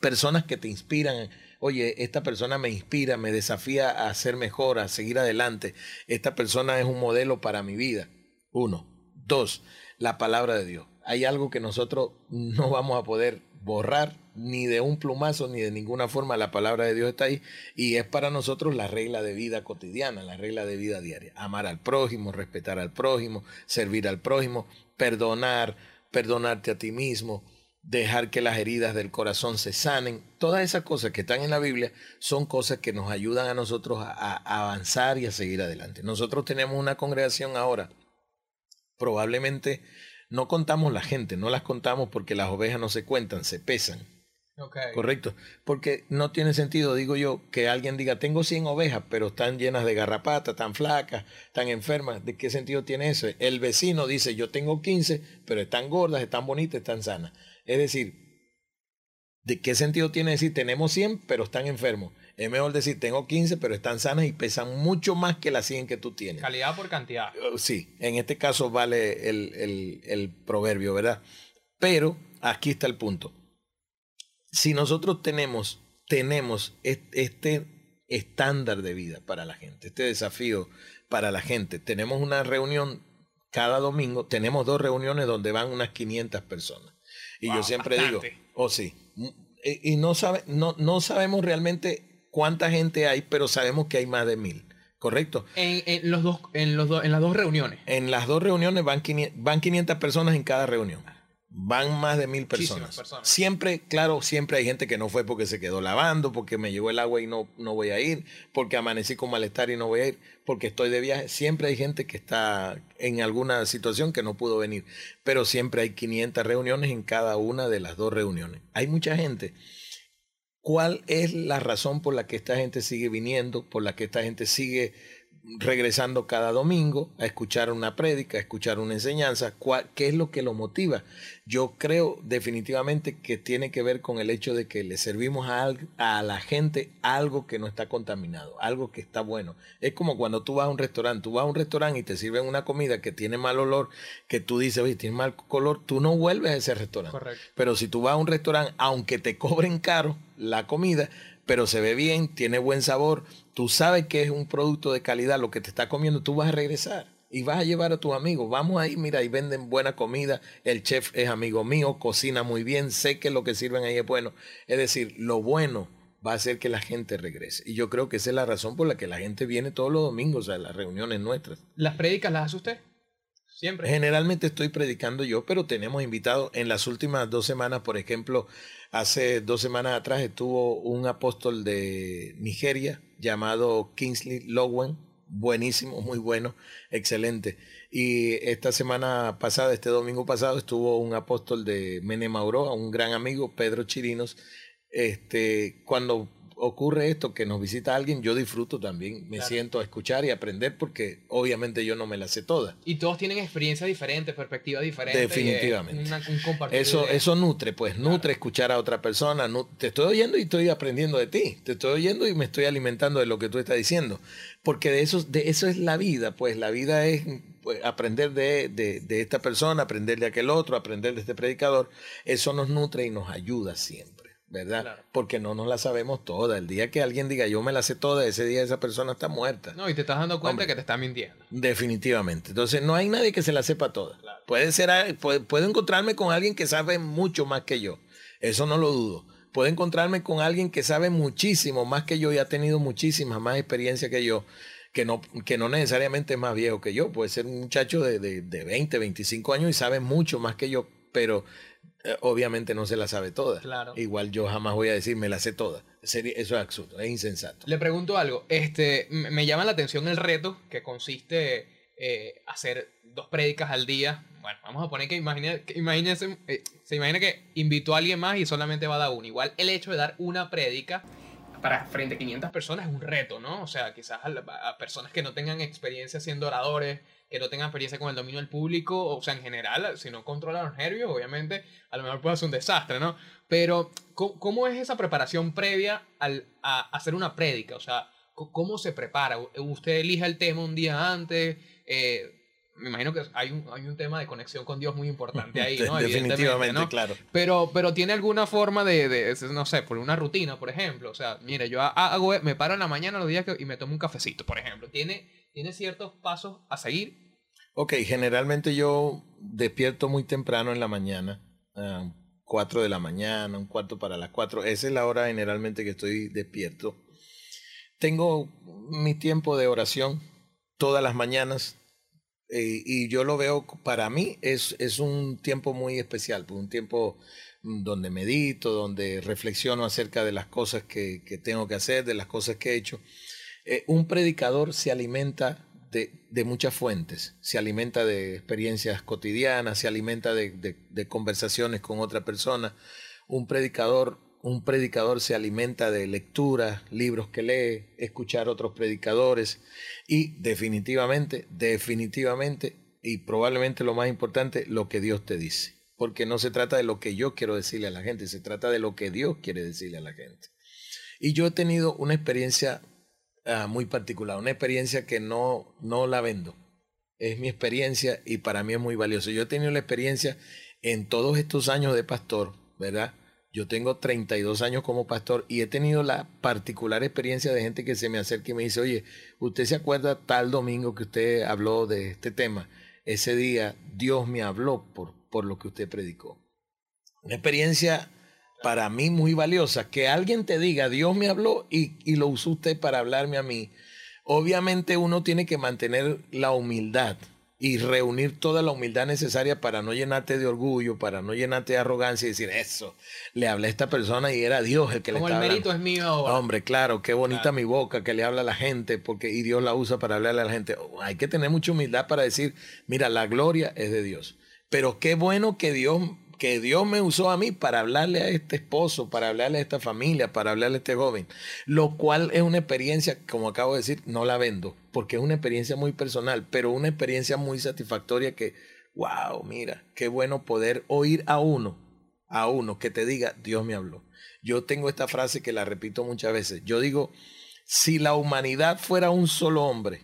personas que te inspiran. Oye, esta persona me inspira, me desafía a ser mejor, a seguir adelante. Esta persona es un modelo para mi vida. Uno. Dos, la palabra de Dios. Hay algo que nosotros no vamos a poder borrar ni de un plumazo ni de ninguna forma. La palabra de Dios está ahí y es para nosotros la regla de vida cotidiana, la regla de vida diaria. Amar al prójimo, respetar al prójimo, servir al prójimo, perdonar, perdonarte a ti mismo, dejar que las heridas del corazón se sanen. Todas esas cosas que están en la Biblia son cosas que nos ayudan a nosotros a, avanzar y a seguir adelante. Nosotros tenemos una congregación ahora. Probablemente no contamos la gente, no las contamos porque las ovejas no se cuentan, se pesan. Correcto. Porque no tiene sentido, digo yo, que alguien diga, tengo 100 ovejas, pero están llenas de garrapatas, están flacas, están enfermas. ¿De qué sentido tiene eso? El vecino dice, yo tengo 15, pero están gordas, están bonitas, están sanas. Es decir, ¿de qué sentido tiene decir tenemos 100 pero están enfermos? Es mejor decir tengo 15 pero están sanas y pesan mucho más que las 100 que tú tienes. Calidad por cantidad. Uh, sí, en este caso vale el, el proverbio, ¿verdad? Pero aquí está el punto. Si nosotros tenemos, tenemos este estándar de vida para la gente, este desafío para la gente, tenemos una reunión cada domingo, tenemos dos reuniones donde van unas 500 personas. Y yo siempre digo, oh sí, y no, sabe, no, no sabemos realmente cuánta gente hay, pero sabemos que hay más de mil. ¿Correcto? En, los dos, en, los en las dos reuniones. En las dos reuniones van 500, van 500 personas en cada reunión. Van más de mil personas. Siempre, claro, siempre hay gente que no fue porque se quedó lavando, porque me llegó el agua y no, no voy a ir, porque amanecí con malestar y no voy a ir, porque estoy de viaje. Siempre hay gente que está en alguna situación que no pudo venir, pero siempre hay 500 reuniones en cada una de las dos reuniones. Hay mucha gente. ¿Cuál es la razón por la que esta gente sigue viniendo, por la que esta gente sigue regresando cada domingo a escuchar una prédica, a escuchar una enseñanza, ¿qué es lo que lo motiva? Yo creo definitivamente que tiene que ver con el hecho de que le servimos a, a, la gente algo que no está contaminado, algo que está bueno. Es como cuando tú vas a un restaurante, tú vas a un restaurante y te sirven una comida que tiene mal olor, que tú dices, oye, tiene mal color, tú no vuelves a ese restaurante. Pero si tú vas a un restaurante, aunque te cobren caro la comida, pero se ve bien, tiene buen sabor, tú sabes que es un producto de calidad lo que te está comiendo, tú vas a regresar y vas a llevar a tus amigos. Vamos ahí, mira, y venden buena comida, el chef es amigo mío, cocina muy bien, sé que lo que sirven ahí es bueno. Es decir, lo bueno va a hacer que la gente regrese. Y yo creo que esa es la razón por la que la gente viene todos los domingos a las reuniones nuestras. ¿Las prédicas las hace usted? Siempre. Generalmente estoy predicando yo, pero tenemos invitados en las últimas dos semanas, por ejemplo, hace dos semanas atrás estuvo un apóstol de Nigeria llamado Kingsley Lowen, buenísimo, muy bueno, excelente. Y esta semana pasada, este domingo pasado, estuvo un apóstol de Mene un gran amigo, Pedro Chirinos. Este, cuando ocurre esto, que nos visita alguien, yo disfruto también. Me siento a escuchar y aprender porque obviamente yo no me la sé toda. Y todos tienen experiencias diferentes, perspectivas diferentes. Definitivamente. eso, eso nutre, pues nutre escuchar a otra persona. te estoy oyendo y estoy aprendiendo de ti. Te estoy oyendo y me estoy alimentando de lo que tú estás diciendo. Porque de eso, de eso es la vida, pues la vida es pues, aprender de, de esta persona, aprender de aquel otro, aprender de este predicador. Eso nos nutre y nos ayuda siempre. ¿Verdad? Porque no nos la sabemos toda. El día que alguien diga yo me la sé toda, ese día esa persona está muerta. No, y te estás dando cuenta que te está mintiendo. Definitivamente. Entonces no hay nadie que se la sepa toda. Puede ser, puedo encontrarme con alguien que sabe mucho más que yo. Eso no lo dudo. Puedo encontrarme con alguien que sabe muchísimo más que yo y ha tenido muchísima más experiencia que yo. Que no, que no necesariamente es más viejo que yo, puede ser un muchacho de, de, de 20, 25 años y sabe mucho más que yo, pero obviamente no se la sabe toda. Claro. Igual yo jamás voy a decir me la sé toda. Eso es absurdo, es insensato. Le pregunto algo. Este, me llama la atención el reto que consiste eh, hacer dos prédicas al día. Bueno, vamos a poner que, imagine, imagínense, eh, se imagina que invitó a alguien más y solamente va a dar una. Igual el hecho de dar una prédica para frente a 500 personas es un reto, ¿no? O sea, quizás a personas que no tengan experiencia siendo oradores que no tengan experiencia con el dominio del público, o sea, en general, si no controlan los nervios, obviamente, a lo mejor puede ser un desastre, ¿no? Pero, ¿cómo, es esa preparación previa al, a hacer una prédica? O sea, ¿cómo se prepara? ¿Usted elige el tema un día antes? Eh, me imagino que hay un, hay un tema de conexión con Dios muy importante ahí, ¿no? Definitivamente, claro. Pero, pero tiene alguna forma de, de, no sé, por una rutina, por ejemplo. O sea, mire, yo hago, me paro en la mañana los días que, y me tomo un cafecito, por ejemplo. Tiene, tiene ciertos pasos a seguir. Ok, generalmente yo despierto muy temprano en la mañana, a 4 de la mañana, un cuarto para las 4. Esa es la hora generalmente que estoy despierto. Tengo mi tiempo de oración todas las mañanas eh, y yo lo veo, para mí es, es un tiempo muy especial, pues, un tiempo mm, donde medito, donde reflexiono acerca de las cosas que, que tengo que hacer, de las cosas que he hecho. Eh, un predicador se alimenta de, muchas fuentes, se alimenta de experiencias cotidianas, se alimenta de, conversaciones con otra persona. Un predicador, un predicador se alimenta de lecturas, libros que lee, escuchar otros predicadores y definitivamente, definitivamente y probablemente lo más importante, lo que Dios te dice. Porque no se trata de lo que yo quiero decirle a la gente, se trata de lo que Dios quiere decirle a la gente. Y yo he tenido una experiencia Ah, muy particular, una experiencia que no, no la vendo. Es mi experiencia y para mí es muy valioso. Yo he tenido la experiencia en todos estos años de pastor, ¿verdad? Yo tengo 32 años como pastor y he tenido la particular experiencia de gente que se me acerca y me dice, oye, ¿usted se acuerda tal domingo que usted habló de este tema? Ese día Dios me habló por, por lo que usted predicó. Una experiencia para mí muy valiosa. Que alguien te diga, Dios me habló y, lo usó usted para hablarme a mí. Obviamente uno tiene que mantener la humildad y reunir toda la humildad necesaria para no llenarte de orgullo, para no llenarte de arrogancia y decir eso. Le hablé a esta persona y era Dios el que le estaba el mérito es mío Hombre, claro, qué bonita mi boca que le habla a la gente porque y Dios la usa para hablarle a la gente. hay que tener mucha humildad para decir, mira, la gloria es de Dios. Pero qué bueno que Dios que Dios me usó a mí para hablarle a este esposo, para hablarle a esta familia, para hablarle a este joven. Lo cual es una experiencia, como acabo de decir, no la vendo, porque es una experiencia muy personal, pero una experiencia muy satisfactoria que, wow, mira, qué bueno poder oír a uno, a uno que te diga, Dios me habló. Yo tengo esta frase que la repito muchas veces. Yo digo, si la humanidad fuera un solo hombre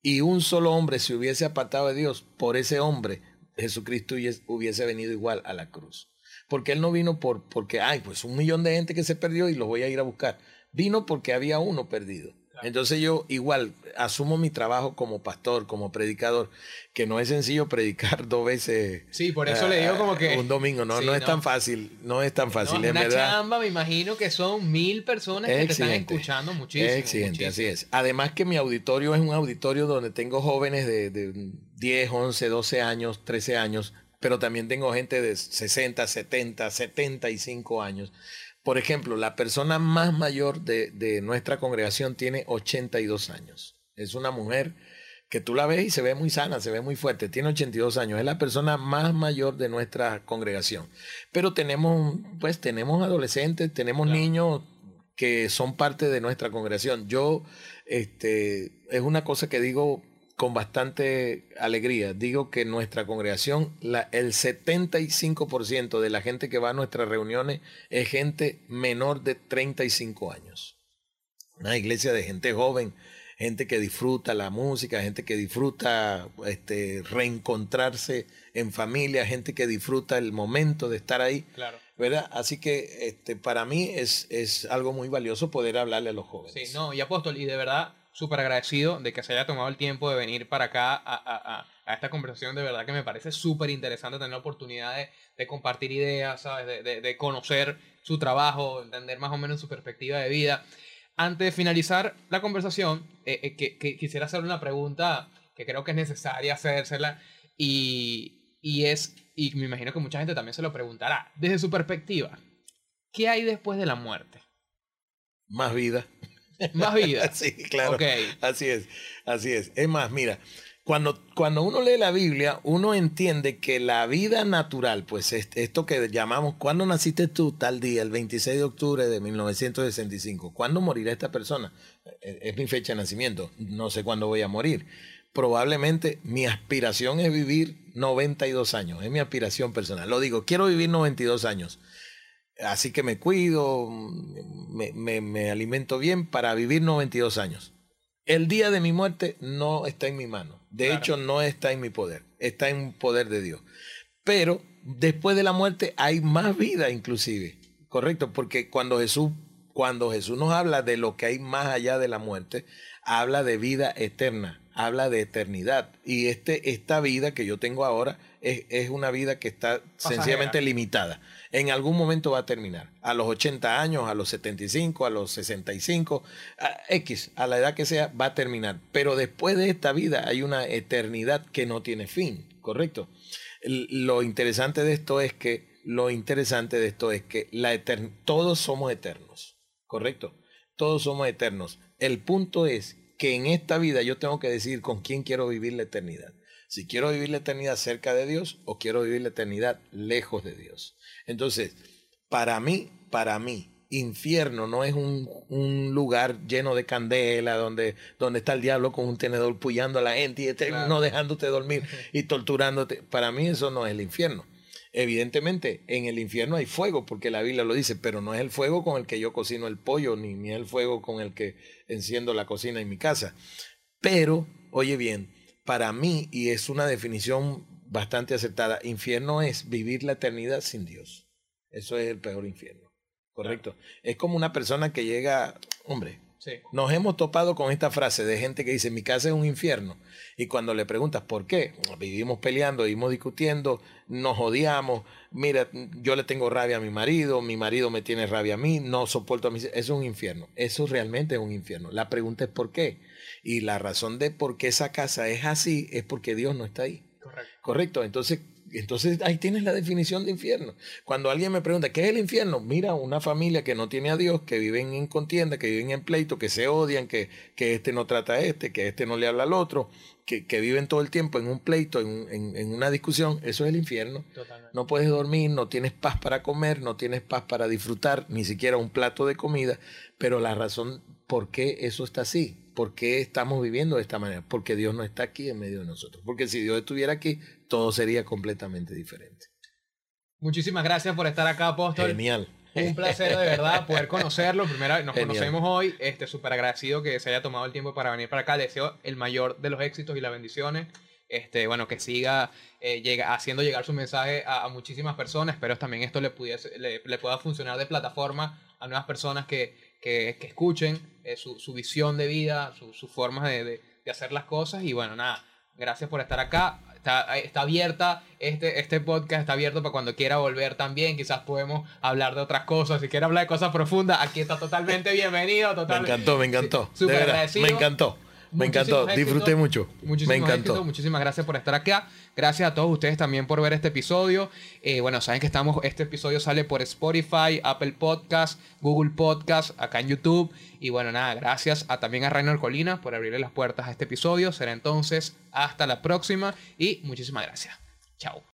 y un solo hombre se hubiese apartado de Dios, por ese hombre Jesucristo hubiese venido igual a la cruz. Porque Él no vino por, porque, ay, pues un millón de gente que se perdió y los voy a ir a buscar. Vino porque había uno perdido. Entonces yo igual asumo mi trabajo como pastor, como predicador, que no es sencillo predicar dos veces. Sí, por eso le digo como que un domingo no, no es tan fácil, no es tan fácil. No, una chamba, me imagino que son mil personas que te están escuchando muchísimo. Excelente, así es. Además que mi auditorio es un auditorio donde tengo jóvenes de, de 10, 11, 12 años, 13 años, pero también tengo gente de 60, 70, 75 años. Por ejemplo, la persona más mayor de, nuestra congregación tiene 82 años. Es una mujer que tú la ves y se ve muy sana, se ve muy fuerte, tiene 82 años, es la persona más mayor de nuestra congregación. Pero tenemos, pues tenemos adolescentes, tenemos niños que son parte de nuestra congregación. Yo, este, es una cosa que digo con bastante alegría. Digo que nuestra congregación, la, el 75% de la gente que va a nuestras reuniones es gente menor de 35 años. Una iglesia de gente joven, gente que disfruta la música, gente que disfruta este, reencontrarse en familia, gente que disfruta el momento de estar ahí. Claro. ¿Verdad? Así que este, para mí es, es algo muy valioso poder hablarle a los jóvenes. Sí, no, y apóstol, y de verdad súper agradecido de que se haya tomado el tiempo de venir para acá a, a, a esta conversación. De verdad que me parece súper interesante tener la oportunidad de, de compartir ideas, ¿sabes? De, de, conocer su trabajo, entender más o menos su perspectiva de vida. Antes de finalizar la conversación, eh, eh, que, quisiera hacer una pregunta que creo que es necesaria hacérsela y, y es, y me imagino que mucha gente también se lo preguntará, desde su perspectiva, ¿qué hay después de la muerte? Más vida. Más vida. sí, claro. Así es, así es. Es más, mira, cuando, cuando uno lee la Biblia, uno entiende que la vida natural, pues esto que llamamos, ¿cuándo naciste tú tal día? El 26 de octubre de 1965. ¿Cuándo morirá esta persona? E, es mi fecha de nacimiento. No sé cuándo voy a morir. Probablemente mi aspiración es vivir 92 años. Es mi aspiración personal. Lo digo, quiero vivir 92 años. Así que me cuido, me, me, alimento bien para vivir 92 años. El día de mi muerte no está en mi mano. De hecho, no está en mi poder. Está en poder de Dios. Pero después de la muerte hay más vida inclusive. Correcto, porque cuando Jesús, cuando Jesús nos habla de lo que hay más allá de la muerte, habla de vida eterna, habla de eternidad. Y este, esta vida que yo tengo ahora es, es una vida que está sencillamente limitada en algún momento va a terminar. A los 80 años, a los 75, a los 65, a X, a la edad que sea, va a terminar. Pero después de esta vida hay una eternidad que no tiene fin, ¿correcto? Lo interesante de esto es que, lo interesante de esto es que la todos somos eternos, ¿correcto? Todos somos eternos. El punto es que en esta vida yo tengo que decidir con quién quiero vivir la eternidad. Si quiero vivir la eternidad cerca de Dios o quiero vivir la eternidad lejos de Dios. Entonces, para mí, para mí, infierno no es un, un, lugar lleno de candela donde, donde está el diablo con un tenedor puyando a la gente y no dejándote dormir y torturándote. Para mí eso no es el infierno. Evidentemente, en el infierno hay fuego, porque la Biblia lo dice, pero no es el fuego con el que yo cocino el pollo, ni, ni el fuego con el que enciendo la cocina en mi casa. Pero, oye bien, para mí, y es una definición bastante aceptada. Infierno es vivir la eternidad sin Dios. Eso es el peor infierno. Correcto. Es como una persona que llega, hombre, nos hemos topado con esta frase de gente que dice, mi casa es un infierno. Y cuando le preguntas por qué, vivimos peleando, vivimos discutiendo, nos odiamos, mira, yo le tengo rabia a mi marido, mi marido me tiene rabia a mí, no soporto a mi... Es un infierno. Eso realmente es un infierno. La pregunta es por qué. Y la razón de por qué esa casa es así es porque Dios no está ahí. Correcto. Entonces, entonces ahí tienes la definición de infierno. Cuando alguien me pregunta, ¿qué es el infierno? Mira, una familia que no tiene a Dios, que viven en contienda, que viven en pleito, que se odian, que, que este no trata a este, que este no le habla al otro, que, que viven todo el tiempo en un pleito, en, en, en una discusión. Eso es el infierno. No puedes dormir, no tienes paz para comer, no tienes paz para disfrutar, ni siquiera un plato de comida. Pero la razón por qué eso está así ¿Por qué estamos viviendo de esta manera? Porque Dios no está aquí en medio de nosotros. Porque si Dios estuviera aquí, todo sería completamente diferente. Muchísimas gracias por estar acá, apóstol. Genial. Un placer de verdad poder conocerlo. Primero, nos conocemos hoy. Este, súper agradecido que se haya tomado el tiempo para venir para acá. Deseo el mayor de los éxitos y las bendiciones. Este, bueno, que siga eh, llega, haciendo llegar su mensaje a, muchísimas personas. Espero también esto le, pudiese, le, le, pueda funcionar de plataforma a nuevas personas que, que, escuchen eh, su, su, visión de vida, sus su formas de, de, de, hacer las cosas. Y bueno, nada, gracias por estar acá. Está, está abierta, este, este podcast está abierto para cuando quiera volver también. Quizás podemos hablar de otras cosas. Si quiere hablar de cosas profundas, aquí está totalmente bienvenido. Totalmente, me encantó, me encantó. me encantó. Me encantó, disfruté mucho. me encantó. Muchísimas gracias por estar acá. Gracias a todos ustedes también por ver este episodio. Eh, bueno, saben que estamos, este episodio sale por Spotify, Apple Podcast, Google Podcast, acá en YouTube. Y bueno, nada, gracias a, también a Rainer Colina por abrirle las puertas a este episodio. Será entonces hasta la próxima y muchísimas gracias. Chao.